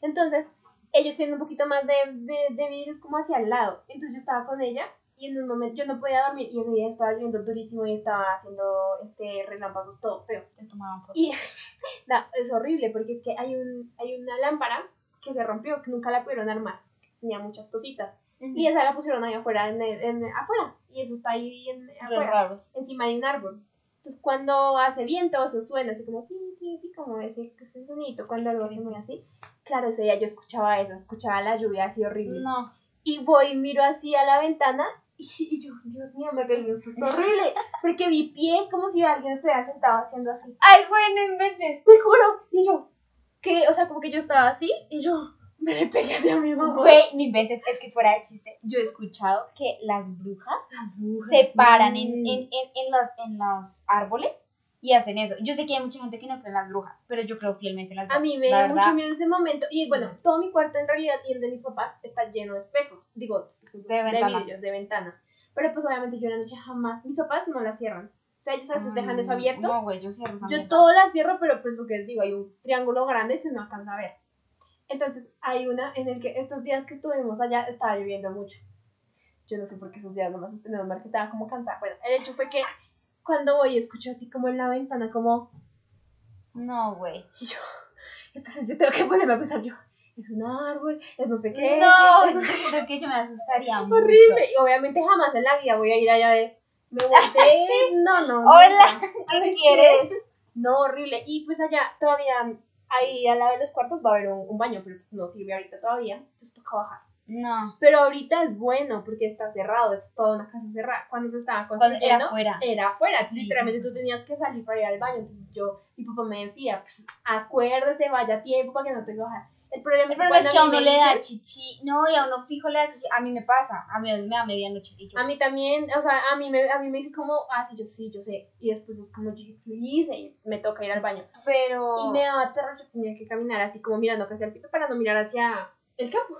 Entonces, ellos tienen un poquito más de, de, de vidrios como hacia el lado. Entonces yo estaba con ella y en un momento yo no podía dormir y ese día estaba lloviendo durísimo y estaba haciendo este relámpagos todo feo. Te tomaban fotos. Y *laughs* no, es horrible porque es que hay, un, hay una lámpara que se rompió, que nunca la pudieron armar. Tenía muchas cositas. Y esa la pusieron ahí afuera, en, el- en- afuera. Y eso está ahí en, afuera raro. encima de un árbol. Entonces, cuando hace viento, eso suena así como, como ese, ese sonito, cuando algo se mueve así. Claro, ese día yo escuchaba eso, escuchaba la lluvia así horrible. No. Y voy y miro así a la ventana y, y yo, Dios mío, me pegué un susto horrible. *laughs* Porque mi pie es como si alguien estuviera sentado haciendo así. Ay, güey, no inventes. Te juro. Y yo, que, o sea, como que yo estaba así y yo me le pegué hacia mi mamá. Güey, no inventes. Es que fuera de chiste, yo he escuchado que las brujas se paran en, en, en, en los, en los árboles y hacen eso. Yo sé que hay mucha gente que no cree en las brujas, pero yo creo fielmente en las A brujas. mí me verdad. mucho miedo ese momento. Y bueno, todo mi cuarto en realidad y el de mis papás está lleno de espejos. Digo, espejos De ventanas. vidrios, de ventanas. Pero pues obviamente yo en la noche jamás. Mis papás no la cierran. O sea, ellos a veces dejan eso Mm, abierto. No, güey, yo cierro yo todo la cierro, pero pues lo que les digo, hay un triángulo grande que no alcanza a ver. Entonces hay una en el que estos días que estuvimos allá estaba lloviendo mucho. Yo no sé por qué esos días no me asusté, menos mal que estaba como cansada. Bueno, el hecho fue que cuando voy escucho así como en la ventana, como No, güey. y yo, entonces yo tengo que ponerme a pensar yo, es un árbol, es no sé qué. No, es yo siento que yo me asustaría mucho. horrible. Y obviamente jamás en la vida voy a ir allá de, me volteé, *laughs* no, no. Hola. ¿qué quieres? No, horrible. Y pues allá todavía, ahí al lado de los cuartos va a haber un, un baño, pero pues no sirve ahorita todavía, entonces toca bajar. No, Pero ahorita es bueno porque está cerrado, es toda una casa cerrada. Cuando se estaba cuando construyendo, era afuera. era afuera, Sí. literalmente tú tenías que salir para ir al baño, entonces yo, mi papá me decía, pues acuérdese, vaya a tiempo para que no te bajar. El problema El es problema es que a uno le da chichi. No, y a uno fijo le da chichi. A mí me pasa. A mí me da medianoche. Y yo, A mí también, o sea, a mí me, a mí me dice como, ah, sí, yo sí, yo sé. Y después es como, yo hice y me toca ir al baño. pero. Y me daba terror, yo tenía que caminar así como mirando hacia el piso para no mirar hacia el campo.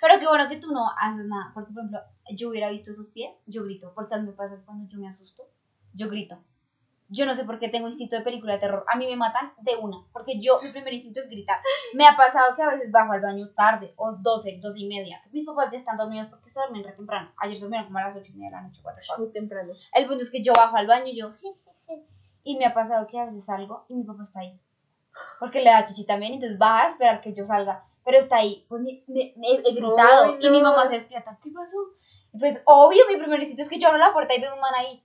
Pero qué bueno que tú no haces nada. Porque, por ejemplo, yo hubiera visto esos pies, yo grito. Porque a mí me pasa cuando yo me asusto, yo grito. Yo no sé por qué tengo instinto de película de terror. A mí me matan de una. Porque yo, mi primer instinto es gritar. Me ha pasado que a veces bajo al baño tarde, o 12, 12 y media. Mis papás ya están dormidos porque se duermen re temprano. Ayer se durmieron como a las 8 y media de la noche, 4 Muy temprano. El punto es que yo bajo al baño y yo. Y me ha pasado que a veces salgo y mi papá está ahí. Porque le da chichi también, entonces va a esperar que yo salga. Pero está ahí. Pues me, me- me he gritado. Ay, Y mi no. mamá se despierta. ¿Qué pasó? Pues obvio, mi primer instinto es que yo abro la puerta y veo un man ahí.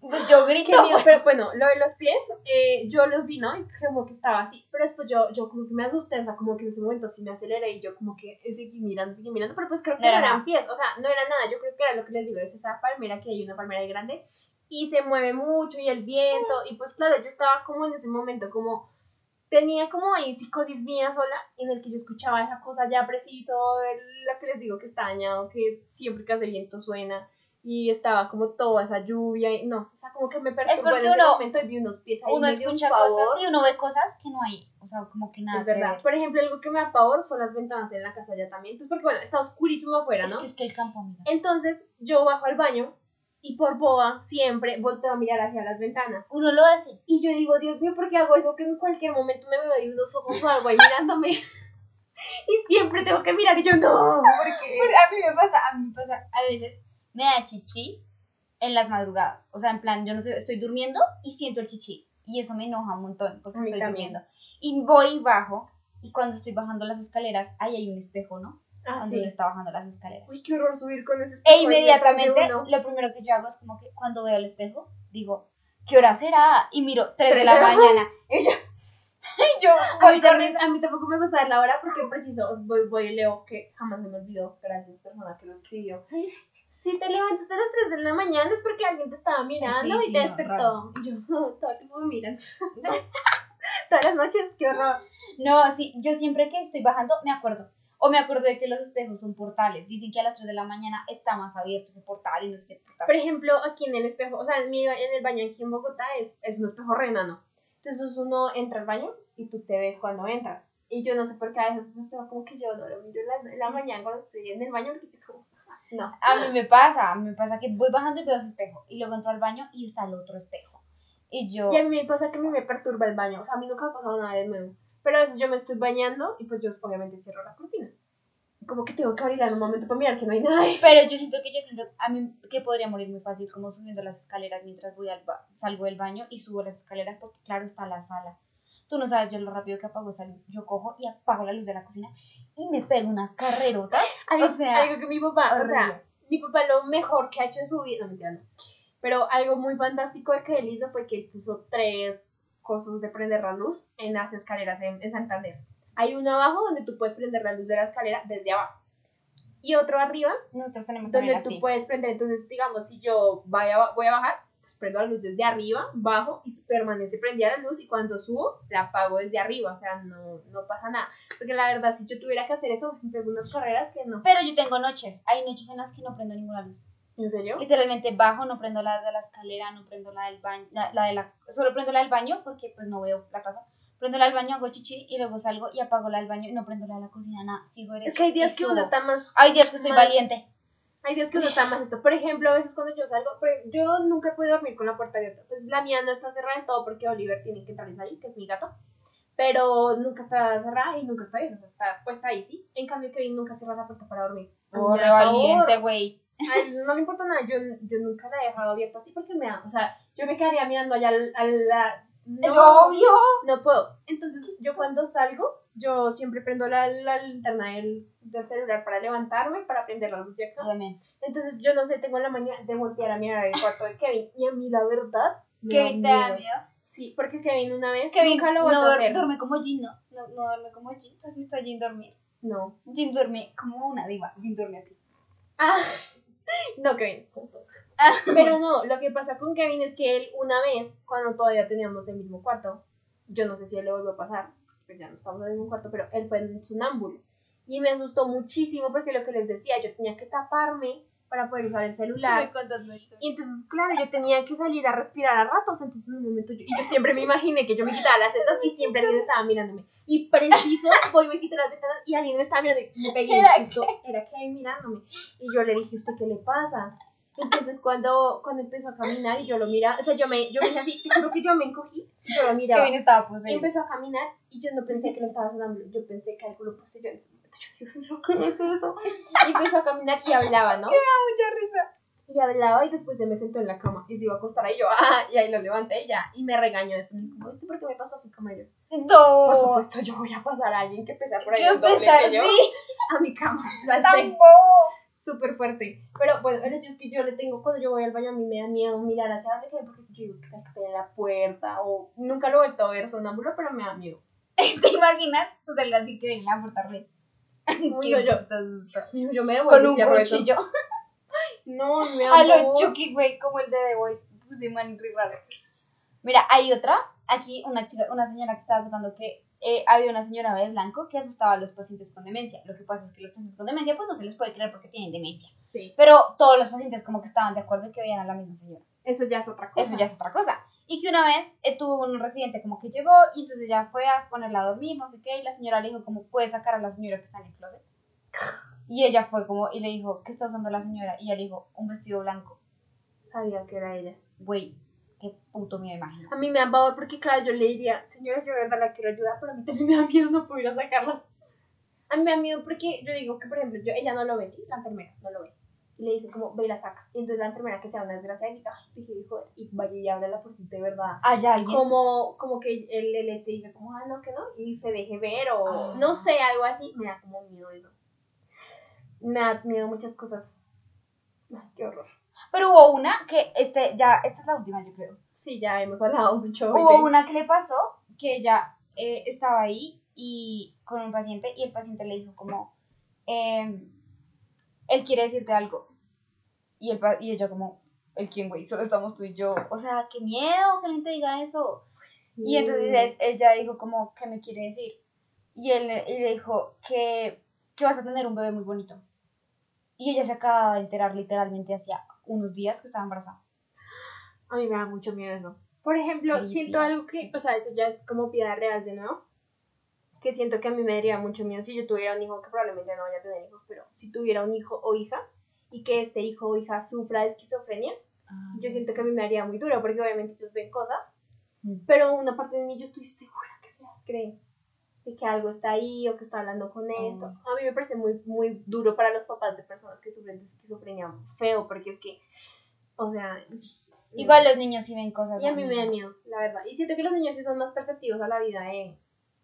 Pues yo grito. Miedo, pero bueno, lo de los pies, eh, yo los vi, ¿no? Y como que estaba así, pero después yo, yo como que me asusté, o sea, como que en ese momento sí me aceleré y yo como que seguí mirando, seguí mirando, pero pues creo que No no, era eran pies, o sea, no era nada, yo creo que era lo que les digo, es esa palmera que hay una palmera ahí grande y se mueve mucho y el viento, y pues claro, yo estaba como en ese momento como tenía como ahí psicosis mía sola, en el que yo escuchaba esa cosa ya preciso, la que les digo que está dañado, que siempre que hace viento suena, y estaba como toda esa lluvia, y no, o sea, como que me perturbó en ese uno- momento y vi unos pies ahí Uno escucha cosas y uno ve cosas que no hay. O sea, como que nada. Es que verdad. ver. Por ejemplo, algo que me da pavor son las ventanas en la casa ya también. Pues porque, bueno, está oscurísimo afuera, Es ¿no? que es que el campo, amiga. Entonces, yo bajo al baño y por boba siempre volteo a mirar hacia las ventanas. Uno lo hace. Y yo digo, Dios mío, ¿por qué hago eso? Que en cualquier momento me veo ahí unos ojos o algo ahí mirándome. *laughs* y siempre tengo que mirar y yo, no, porque... A mí me pasa, a mí me pasa, a veces me da chichi en las madrugadas. O sea, en plan, yo no sé, estoy durmiendo y siento el chichi. Y eso me enoja un montón porque A estoy también. durmiendo. Y voy y bajo. Y cuando estoy bajando las escaleras, ahí hay un espejo, ¿no? Ah, Cuando sí. uno está bajando las escaleras. Uy, qué horror subir con ese E espejo ahí inmediatamente, lo primero que yo hago es como que cuando veo el espejo, digo, ¿qué hora será? Y miro 3 de Tres la de la- mañana. *laughs* Y yo, y yo A voy mí, también, a mí tampoco me gusta dar la hora porque preciso, os voy, voy y leo que jamás se me olvidó, gracias persona que lo escribió. *laughs* Si te levantas a las 3 de la mañana es porque alguien te estaba mirando Sí, y te no, despertó. Y *laughs* yo, todo el tiempo me miran. *laughs* Todas las noches, qué horror. No, sí, yo siempre que estoy bajando me acuerdo. O me acuerdo de que los espejos son portales. Dicen que a las 3 de la mañana está más abierto ese portal y no es que Por ejemplo, aquí en el espejo, o sea, en, mi, en el baño aquí en Bogotá es, es un espejo re enano. Entonces uno entra al baño y tú te ves cuando entra. Y yo no sé por qué a veces ese espejo como que yo no lo miro en la, en la mañana cuando estoy en el baño porque yo como, no. A mí me pasa, a mí me pasa que voy bajando y veo ese espejo. Y luego entro al baño y está el otro espejo. Y yo... Y a mí me pasa que a mí me perturba el baño. O sea, a mí nunca me ha pasado nada de nuevo. Pero a veces yo me estoy bañando y pues yo obviamente cierro la cortina. Como que tengo que abrirla en un momento para mirar que no hay ahí. Pero yo siento que yo siento a mí que podría morir muy fácil como subiendo las escaleras mientras voy al ba- salgo del baño y subo las escaleras porque claro está la sala. Tú no sabes yo lo rápido que apago esa luz. Yo cojo y apago la luz de la cocina y me pego unas carrerotas. *gasps* Algo, O sea, algo que mi papá, o sea, mi papá lo mejor que ha hecho en su vida, no mentira, no. Pero algo muy fantástico de que él hizo fue que él puso tres cosas de prender la luz en las escaleras en, en Santander. Hay uno abajo donde tú puedes prender la luz de la escalera desde abajo. Y otro arriba Nosotros tenemos donde tú así. puedes prender. Entonces, digamos, si yo vaya, voy a bajar, prendo la luz desde arriba, bajo y permanece prendida la luz. Y cuando subo, la apago desde arriba. O sea, no, no pasa nada. Porque la verdad, si yo tuviera que hacer eso, me pego unas carreras que no. Pero yo tengo noches. Hay noches en las que no prendo ninguna luz. ¿En serio? Literalmente bajo, no prendo la de la escalera, no prendo la del baño, la, la de la, solo prendo la del baño porque pues no veo la casa. Prendo la del baño, hago chichi y luego salgo y apago la del baño y no prendo la de la cocina, nada. Sigo Es que hay días que uno está más. Hay días que estoy más- valiente. Hay días que está más esto. Por ejemplo, a veces cuando yo salgo, yo nunca puedo dormir con la puerta abierta. Pues la mía no está cerrada en todo porque Oliver tiene que entrar y salir, que es mi gato. Pero nunca está cerrada y nunca está abierta. Está puesta ahí, sí. En cambio, Kevin nunca cierra la puerta para dormir. Oh, me re valiente, güey. No le importa nada. Yo, yo nunca la he dejado abierta así porque me da. O sea, yo me quedaría mirando allá al- a la. No, obvio. no puedo. Entonces, yo cuando salgo, yo siempre prendo la, la linterna del, del celular para levantarme, para prender la luz de acá. Entonces, yo no sé, tengo la mañana de voltear a mirar el cuarto de Kevin. Y a mí, la verdad, Kevin te da miedo. Sí, porque Kevin una vez Kevin nunca lo no volvió a hacer. duerme como Jin, ¿no? No, no duerme como Jin. ¿Tú has visto a Jin dormir? No. Jin duerme como una diva. Jin duerme así. Ah, *laughs* no, Kevin es tonto. Pero no, lo que pasa con Kevin es que él una vez, cuando todavía teníamos el mismo cuarto, yo no sé si él le volvió a pasar, pues ya no estamos en el mismo cuarto, pero él fue en sonámbulo. Y me asustó muchísimo porque lo que les decía, yo tenía que taparme para poder usar el celular. Y entonces, claro, yo tenía que salir a respirar a ratos. Entonces, en un momento, yo, y yo siempre me imaginé que yo me quitaba las tetas y siempre alguien estaba mirándome. Y preciso, voy me quito las tetas y alguien me estaba mirando y me pegué un susto. Era Kevin mirándome. Y yo le dije, ¿usted qué le pasa? Entonces, cuando, cuando empezó a caminar y yo lo miraba, o sea, yo me, yo me dije así, te juro que yo me encogí, yo lo miraba. Kevin estaba Y poseído. empezó a caminar y yo no pensé que le estaba sonando, yo pensé que algo lo poseyó en ese momento. Yo, ¿qué es eso? Y empezó a caminar y hablaba, ¿no? *laughs* Mucha risa. Y hablaba y después se me sentó en la cama y se iba a acostar ahí yo, ah, y ahí lo levanté y ya, y me regañó después, me dijo, ¿viste por qué me pasó a su cama? Yo, No. por supuesto, yo voy a pasar a alguien que pesa por ahí ¿Qué el doble pesar? que yo Sí, a mi cama, lo *laughs* alcé tampoco. Súper fuerte, pero bueno, el hecho es que yo le tengo, cuando yo voy al baño a mí me da miedo mirar hacia dónde quede porque yo digo que está en la puerta o nunca lo he vuelto a ver sonámbulo, pero me da miedo. *laughs* ¿Te imaginas? Tú salgas así que venga a portarle. No, yo, Con mío, yo me devuelvo y un cuchillo. *laughs* No, me *laughs* A lo Chucky, güey, como el de The Voice. Pues sí, man. Mira, hay otra aquí una chica, una señora que estaba contando que eh, había una señora de blanco que asustaba a los pacientes con demencia. Lo que pasa es que los pacientes con demencia pues no se les puede creer porque tienen demencia. Sí. Pero todos los pacientes como que estaban de acuerdo en que veían a la misma señora. Eso ya es otra cosa. Eso ya es otra cosa. Y que una vez eh, tuvo un residente como que llegó y entonces ella fue a ponerla a dormir, no sé qué, y la señora le dijo como, ¿puedes sacar a la señora que está en el closet? *laughs* Y ella fue como, y le dijo, ¿qué está usando la señora? Y ella le dijo, un vestido blanco. Sabía que era ella. Güey, qué puto miedo imagino. A mí me da pavor porque, claro, yo le diría, señora, yo de verdad la quiero ayudar, pero a mí también me da miedo no poder sacarla. A mí me da miedo porque yo digo que, por ejemplo, yo, ella no lo ve, ¿sí? La enfermera no lo ve. Y le dice como, ve y la sacas. Y entonces la enfermera que sea una desgraciada grita, ay, dije, hijo, y vaya y abre la puertita de verdad. ¿Hay alguien? Como, como que el, el este diga como, ah, no, que no, y se deje ver o Ah. no sé, algo así. Me da como miedo eso. Me da miedo muchas cosas. Ay, qué horror. Pero hubo una que, este, ya, esta es la última yo creo. Sí, ya hemos hablado mucho. Hubo de- una que le pasó que ella eh, estaba ahí y con un paciente y el paciente le dijo como, em, él quiere decirte algo. Y, el, y ella como, ¿el quién, güey? Solo estamos tú y yo. O sea, qué miedo que la gente diga eso. Sí. Y entonces ella dijo como, ¿qué me quiere decir? Y él y le dijo que, que vas a tener un bebé muy bonito. Y ella se acaba de enterar literalmente hacía unos días que estaba embarazada. A mí me da mucho miedo eso. Por ejemplo, siento algo que, o sea, eso ya es como vida real de nuevo. Que siento que a mí me daría mucho miedo si yo tuviera un hijo, que probablemente no vaya a tener hijos, pero si tuviera un hijo o hija y que este hijo o hija sufra de esquizofrenia, yo siento que a mí me haría muy duro porque obviamente ellos ven cosas, Mm. pero una parte de mí yo estoy segura que se las cree. Que algo está ahí o que está hablando con esto. A mí me parece muy, muy duro para los papás de personas que sufren de esquizofrenia feo porque es que, o sea... Igual los niños sí ven cosas. Y a mí me da miedo, la verdad. Y siento que los niños sí son más perceptivos a la vida, eh.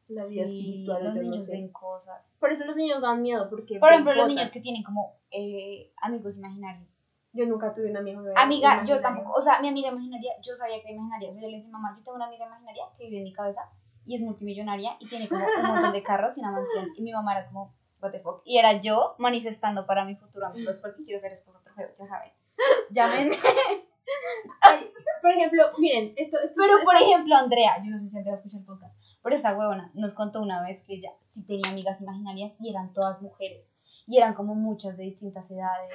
La vida Sí, espiritual, los yo no niños sé. ven cosas. Por eso los niños dan miedo, porque. Por ejemplo, los cosas. niños que tienen como eh, amigos imaginarios. Yo nunca tuve una amiga. Amiga, yo tampoco. O sea, mi amiga imaginaria, yo sabía que era imaginaria. Yo le decía, mamá, yo tengo una amiga imaginaria que vive en mi cabeza y es multimillonaria y tiene como un montón de carros y una mansión. Y mi mamá era como, what the fuck. Y era yo manifestando para mi futuro amigo. Es porque quiero ser esposa trofeo, ya saben. Llámenme. Ay, por ejemplo, miren, esto, esto Pero, esto por ejemplo, Andrea, yo no sé si Andrea escucha el podcast, pero esa huevona nos contó una vez que ella sí tenía amigas imaginarias y eran todas mujeres. Y eran como muchas de distintas edades.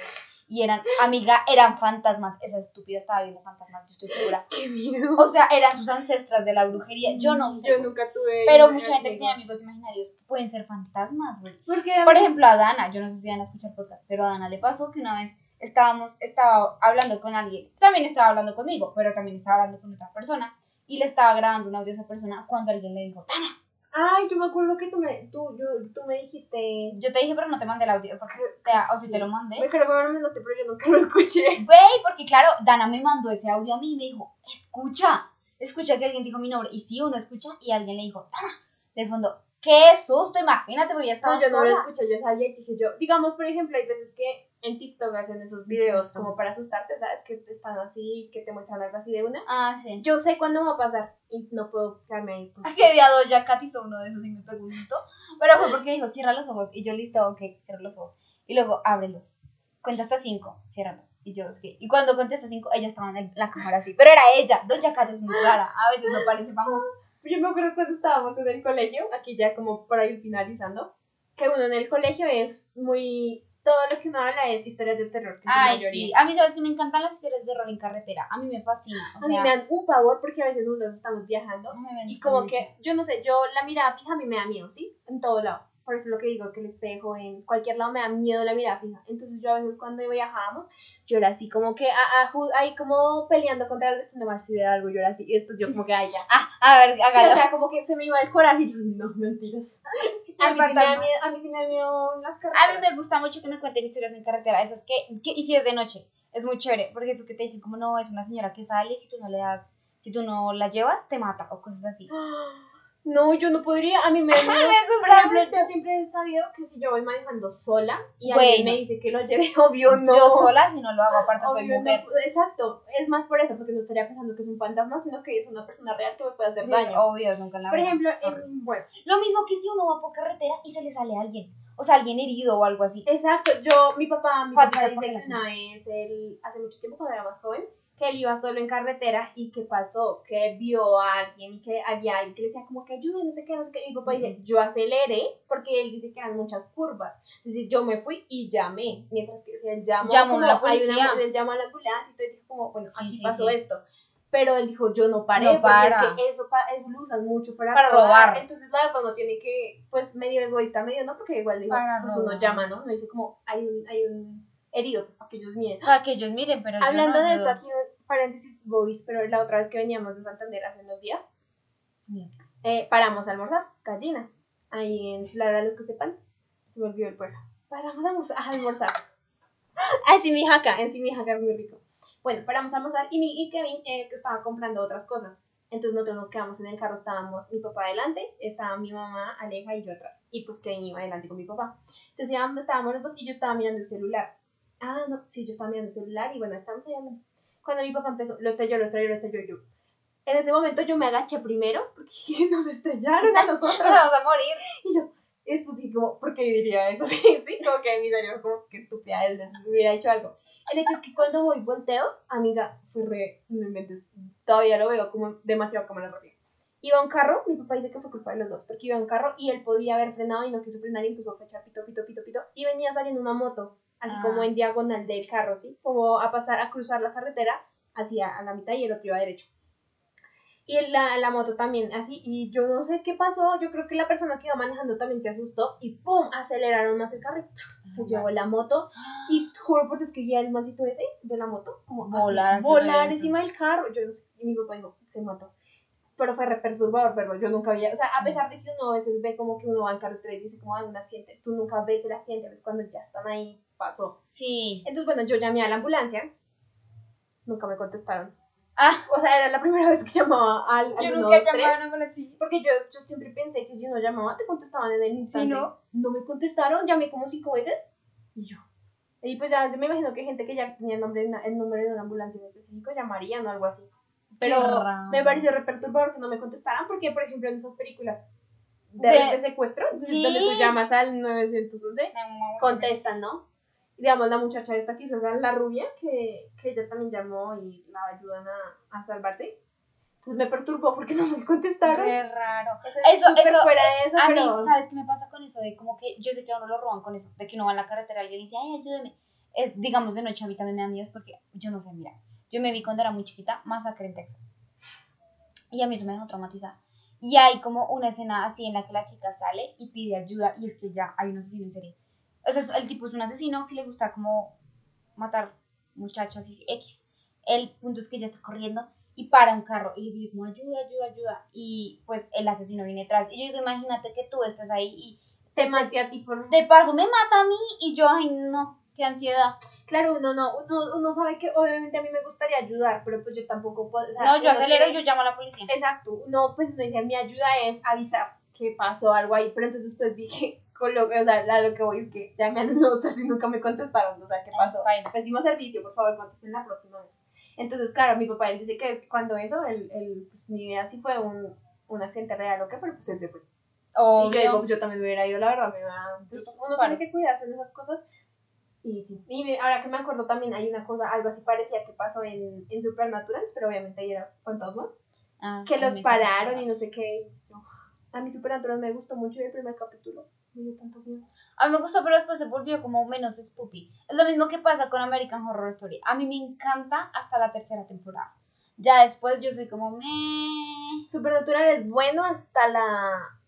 Y eran, amiga, eran fantasmas. Esa estúpida estaba viendo fantasmas, yo estoy segura. *laughs* Qué miedo. O sea, eran sus ancestras de la brujería. Yo no sé. Yo nunca tuve. pero mucha gente que tiene amigos imaginarios pueden ser fantasmas, güey. Por ejemplo, a Dana, yo no sé si Dana escucha podcast, pero a Dana le pasó que una vez estábamos, estaba hablando con alguien, también estaba hablando conmigo, pero también estaba hablando con otra persona, y le estaba grabando un audio a esa persona cuando alguien le dijo, Dana, Ay, yo me acuerdo que tú me, tú, yo, tú me dijiste. yo te dije, pero no te mandé el audio, porque te- o si te lo mandé. Me creo que me lo mandaste, pero yo nunca lo escuché. Güey, porque claro, Dana me mandó ese audio a mí y me dijo, escucha, escucha que alguien dijo mi nombre, y sí, uno escucha, y alguien le dijo, Dana, de fondo, qué susto, imagínate, porque ya estaba No, yo no lo escuché, yo sabía y dije yo. Digamos, por ejemplo, hay veces que en TikTok hacen esos videos como para asustarte, ¿sabes? Que están así, que te muestran algo así de una. Ah, sí. Yo sé cuándo va a pasar y no puedo quedarme ahí. pues. que día ya Katy hizo uno de esos y me susto. Pero fue porque dijo, cierra los ojos. Y yo, listo, ok, cierra los ojos. Y luego, ábrelos. Cuenta hasta cinco, ciérralos. Y yo, que... Y cuando conté hasta cinco, ella estaba en la cámara así. Pero era ella. Doña Katy es muy rara. A veces no parece famosa. Yo me acuerdo cuando estábamos en el colegio, aquí ya como para ir finalizando, que uno en el colegio es muy... Todo lo que uno habla es historias de terror, que es la Ay, sí. A mí, ¿sabes que Me encantan las historias de horror en carretera. A mí me fascina. O A mí me dan un pavor porque a veces nosotros estamos viajando me y como mucho. que, yo no sé, yo la mirada fija a mí me da miedo, ¿sí? En todo lado. Por eso es lo que digo, que el espejo, en cualquier lado me da miedo la mirada fija. Entonces yo a veces cuando viajábamos, yo era así como que, a- a ju- ahí como peleando contra el destino mal si algo, yo era así. Y después yo como que, ay, ya. Ah, a ver, hágalo. o sea, como que se me iba el coraje y yo, no, mentiras. *laughs* A mí, sí me da miedo, a mí sí me da miedo las carreteras. A mí me gusta mucho que me cuenten historias en carretera. Esas que, que. Y si es de noche. Es muy chévere. Porque eso que te dicen, como no, es una señora que sale. Si tú no le das. Si tú no la llevas, te mata. O cosas así. *gasps* *gasps* No, yo no podría, a mí me *laughs* me Por gusta ejemplo, mucho. yo siempre he sabido que si yo voy manejando sola y Bueno. alguien me dice que lo lleve, *laughs* obvio no. Yo sola, si no lo hago, aparte soy Obvio, mujer. no, exacto, es más por eso, porque no estaría pensando que es un fantasma, sino que es una persona real que me puede hacer daño. Obvio, nunca la Por ejemplo, en- bueno, Lo mismo que si uno va por carretera y se le sale a alguien. O sea, alguien herido o algo así. exacto, yo, mi papá, mi papá dice por que una vez, él, hace mucho tiempo cuando era más joven, que él iba solo en carretera y que pasó, que vio a alguien y que había alguien que le decía como que ayude, no sé qué, no sé qué. Y mi papá dice, yo aceleré porque él dice que eran muchas curvas. Entonces yo me fui y llamé, mientras que él llamó, Llamó como, a la hay policía. una, él llamó a la ambulancia y todo, y dijo como, bueno, aquí sí, pasó sí. esto. Pero él dijo, yo no paré, No porque para. es que eso, eso lo usan mucho para, Para robar. Entonces, pues no tiene que, pues medio egoísta, medio no, porque igual dijo, Para pues uno llama, ¿no? No dice como, hay un, hay un herido, pues, para que ellos miren. Para que ellos miren, pero Hablando no de esto, aquí un paréntesis, Boys, pero la otra vez que veníamos de Santander hace unos días, Bien. eh, paramos a almorzar, gallina, ahí en Lara, los que sepan, se me olvidó el pueblo. Paramos a almorzar, a almorzar. Ah, en Simijaca, en Simijaca es muy rico. Bueno, paramos a almorzar y, mi, y Kevin eh, estaba comprando otras cosas. Entonces nosotros nos quedamos en el carro, estábamos mi papá adelante, estaba mi mamá, Aleja y yo atrás. Y pues Kevin iba adelante con mi papá. Entonces ya estábamos los dos y yo estaba mirando el celular. Ah, no, sí, yo estaba mirando el celular y bueno, estábamos ahí hablando. Cuando mi papá empezó, lo estrelló, lo estrelló, lo estrelló yo. En ese momento yo me agaché primero porque *laughs* nos estrellaron a nosotros. *laughs* Nos vamos a morir. Y yo, después dije, como, ¿por qué diría eso? *laughs* Sí, sí, como que mi cerebro, como que estúpida, él les hubiera hecho algo. El hecho es que cuando voy volteo, amiga, fue re, no inventes, todavía lo veo como demasiado cámara rápida. Iba un carro, mi papá dice que fue culpa de los dos, porque iba un carro y él podía haber frenado y no quiso frenar y empezó a echar pito, pito, pito, pito. Y venía saliendo una moto, así Ah. como en diagonal del carro, ¿sí? Como a pasar, a cruzar la carretera hacia a la mitad y el otro iba derecho. Y la, la moto también, así, y yo no sé qué pasó, yo creo que la persona que iba manejando también se asustó y ¡pum! aceleraron más el carro y se llevó la moto y *gasps* juro por Dios que vi al mancito ese de la moto, como así, Volar encima volar encima del carro, yo no sé, y mi papá dijo, se mató. Pero fue re perturbador verlo, yo nunca había, o sea, a pesar de que uno a veces ve como que uno va en carretera y dice como hay un accidente, tú nunca ves el accidente, ves cuando ya están ahí, pasó. Sí. Entonces, bueno, yo llamé a la ambulancia, nunca me contestaron. Ah, O sea, era la primera *laughs* vez que llamaba al, al yo 123. nunca he llamado a una ambulancia. Porque yo, yo siempre pensé que si uno llamaba te contestaban en el instante. ¿no? No me contestaron, llamé como cinco veces y yo. Y pues ya me imagino que gente que ya tenía el, nombre, el número de una ambulancia en específico llamarían o algo así. Pero me pareció re perturbador que no me contestaran porque, por ejemplo, en esas películas de, De- de secuestro, Sí. donde tú llamas al 911, contestan, ¿no? Digamos, la muchacha esta que hizo, o sea, la rubia, que, que ella también llamó y la ayudan a, a salvarse. Entonces me perturbó porque *laughs* no me contestaron. Qué raro. Eso es Eso- eso- fuera de eso, A pero... mí, ¿sabes qué me pasa con eso? De como que yo sé que a uno lo roban con eso, de que uno va en la carretera y alguien dice, ay, ayúdeme. Es, digamos, de noche a mí también me da miedo porque yo no sé, mira, yo me vi cuando era muy chiquita, masacre en Texas. Y a mí eso me dejó traumatizada. Y hay como una escena así en la que la chica sale y pide ayuda y es que ya hay un asesino en serie. O sea, el tipo es un asesino que le gusta como matar muchachas y X. El punto es que ella está corriendo y para un carro y le pide como ayuda, ayuda, ayuda. Y pues el asesino viene atrás. Y yo digo, imagínate que tú estés ahí y te maté a ti por... de paso me mata a mí y yo, ay no, qué ansiedad. Claro, uno no, uno, uno sabe que obviamente a mí me gustaría ayudar, pero pues yo tampoco puedo... o sea, No, yo acelero y yo llamo a la policía. Exacto, no, pues uno dice, mi ayuda es avisar que pasó algo ahí, pero entonces después dije, con lo, o sea, la- lo que voy es que llamé al 123 y nunca me contestaron, o sea, ¿qué pasó? Baila. Pedimos servicio, por favor, contesten la próxima vez. Entonces, claro, mi papá, él dice que cuando eso, él, él pues ni idea si fue un, un accidente real o qué, pero pues él se fue. Y yo digo, yo también me hubiera ido, la verdad, me va... pues, uno tiene que cuidarse en esas cosas. Y sí, y ahora que me acuerdo también hay una cosa, algo así parecía que pasó en, en Supernatural, pero obviamente ahí era fantasmas, Ah, que a los pararon y no sé qué. A mí Supernatural me gustó mucho el primer capítulo me dio tanto miedo. A mí me gustó, pero después se volvió como menos spooky. Es lo mismo que pasa con American Horror Story. A mí me encanta hasta la tercera temporada. Ya después yo soy como me. Supernatural es bueno hasta la...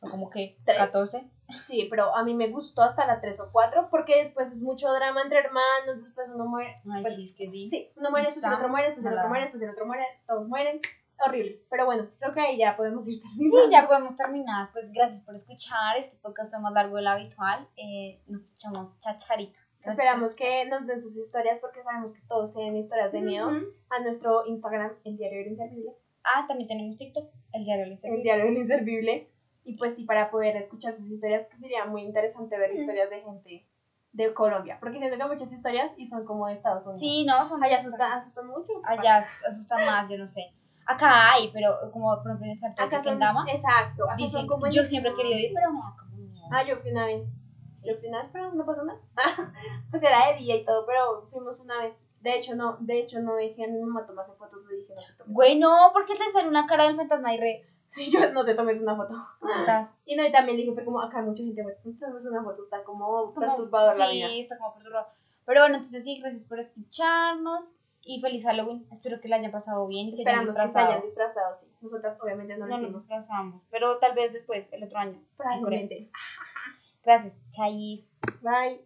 Como que Tres. 14. Sí, pero a mí me gustó hasta la 3 o 4 porque después es mucho drama entre hermanos, después uno muere. Ay, Pues, sí, es que sí. Sí, uno muere, después el otro muere, después el otro muere, después el otro muere, todos mueren. Horrible. Pero bueno, creo que ahí ya podemos ir terminando. Sí, ya podemos terminar. Pues gracias por escuchar. Este podcast fue más largo de lo habitual. Eh, nos echamos chacharita. Gracias Esperamos que nos den sus historias porque sabemos que todos tienen historias de miedo. A nuestro Instagram, el diario del inservible. Ah, también tenemos TikTok, el diario del El Inservible. diario del inservible. Y pues sí, para poder escuchar sus historias, que sería muy interesante ver historias de gente de Colombia. Porque siento que muchas historias y son como de Estados Unidos. Sí, no, son Allá asustan, asustan mucho. ¿qué Allá asustan más, yo no sé. Acá hay, pero como por ejemplo en el Santo? Acá son, exacto. Acá dicen, son como en- yo siempre he querido ir, pero me da como miedo. Ah, yo fui una vez. Yo fui una vez, pero no pasó nada. *laughs* pues era de día y todo, pero fuimos una vez. De hecho, no, de hecho, no dije a mi mamá tomarse fotos, le dije no te tomes. Güey, no, porque le sale una cara del fantasma y re. Sí, yo no te tomes una foto. estás *laughs* Y no, y también le dije, fue como acá mucha gente, bueno, no te tomes una foto, está como, como- perturbador la sí, vida. está como perturbado. Pero bueno, entonces sí, gracias por escucharnos y feliz Halloween. Espero que la hayan pasado bien y se hayan Esperamos que se hayan disfrazado, sí. Nosotras obviamente no, No nos hicimos. disfrazamos, pero tal vez después, el otro año. Probablemente. Gracias, Chais. Bye.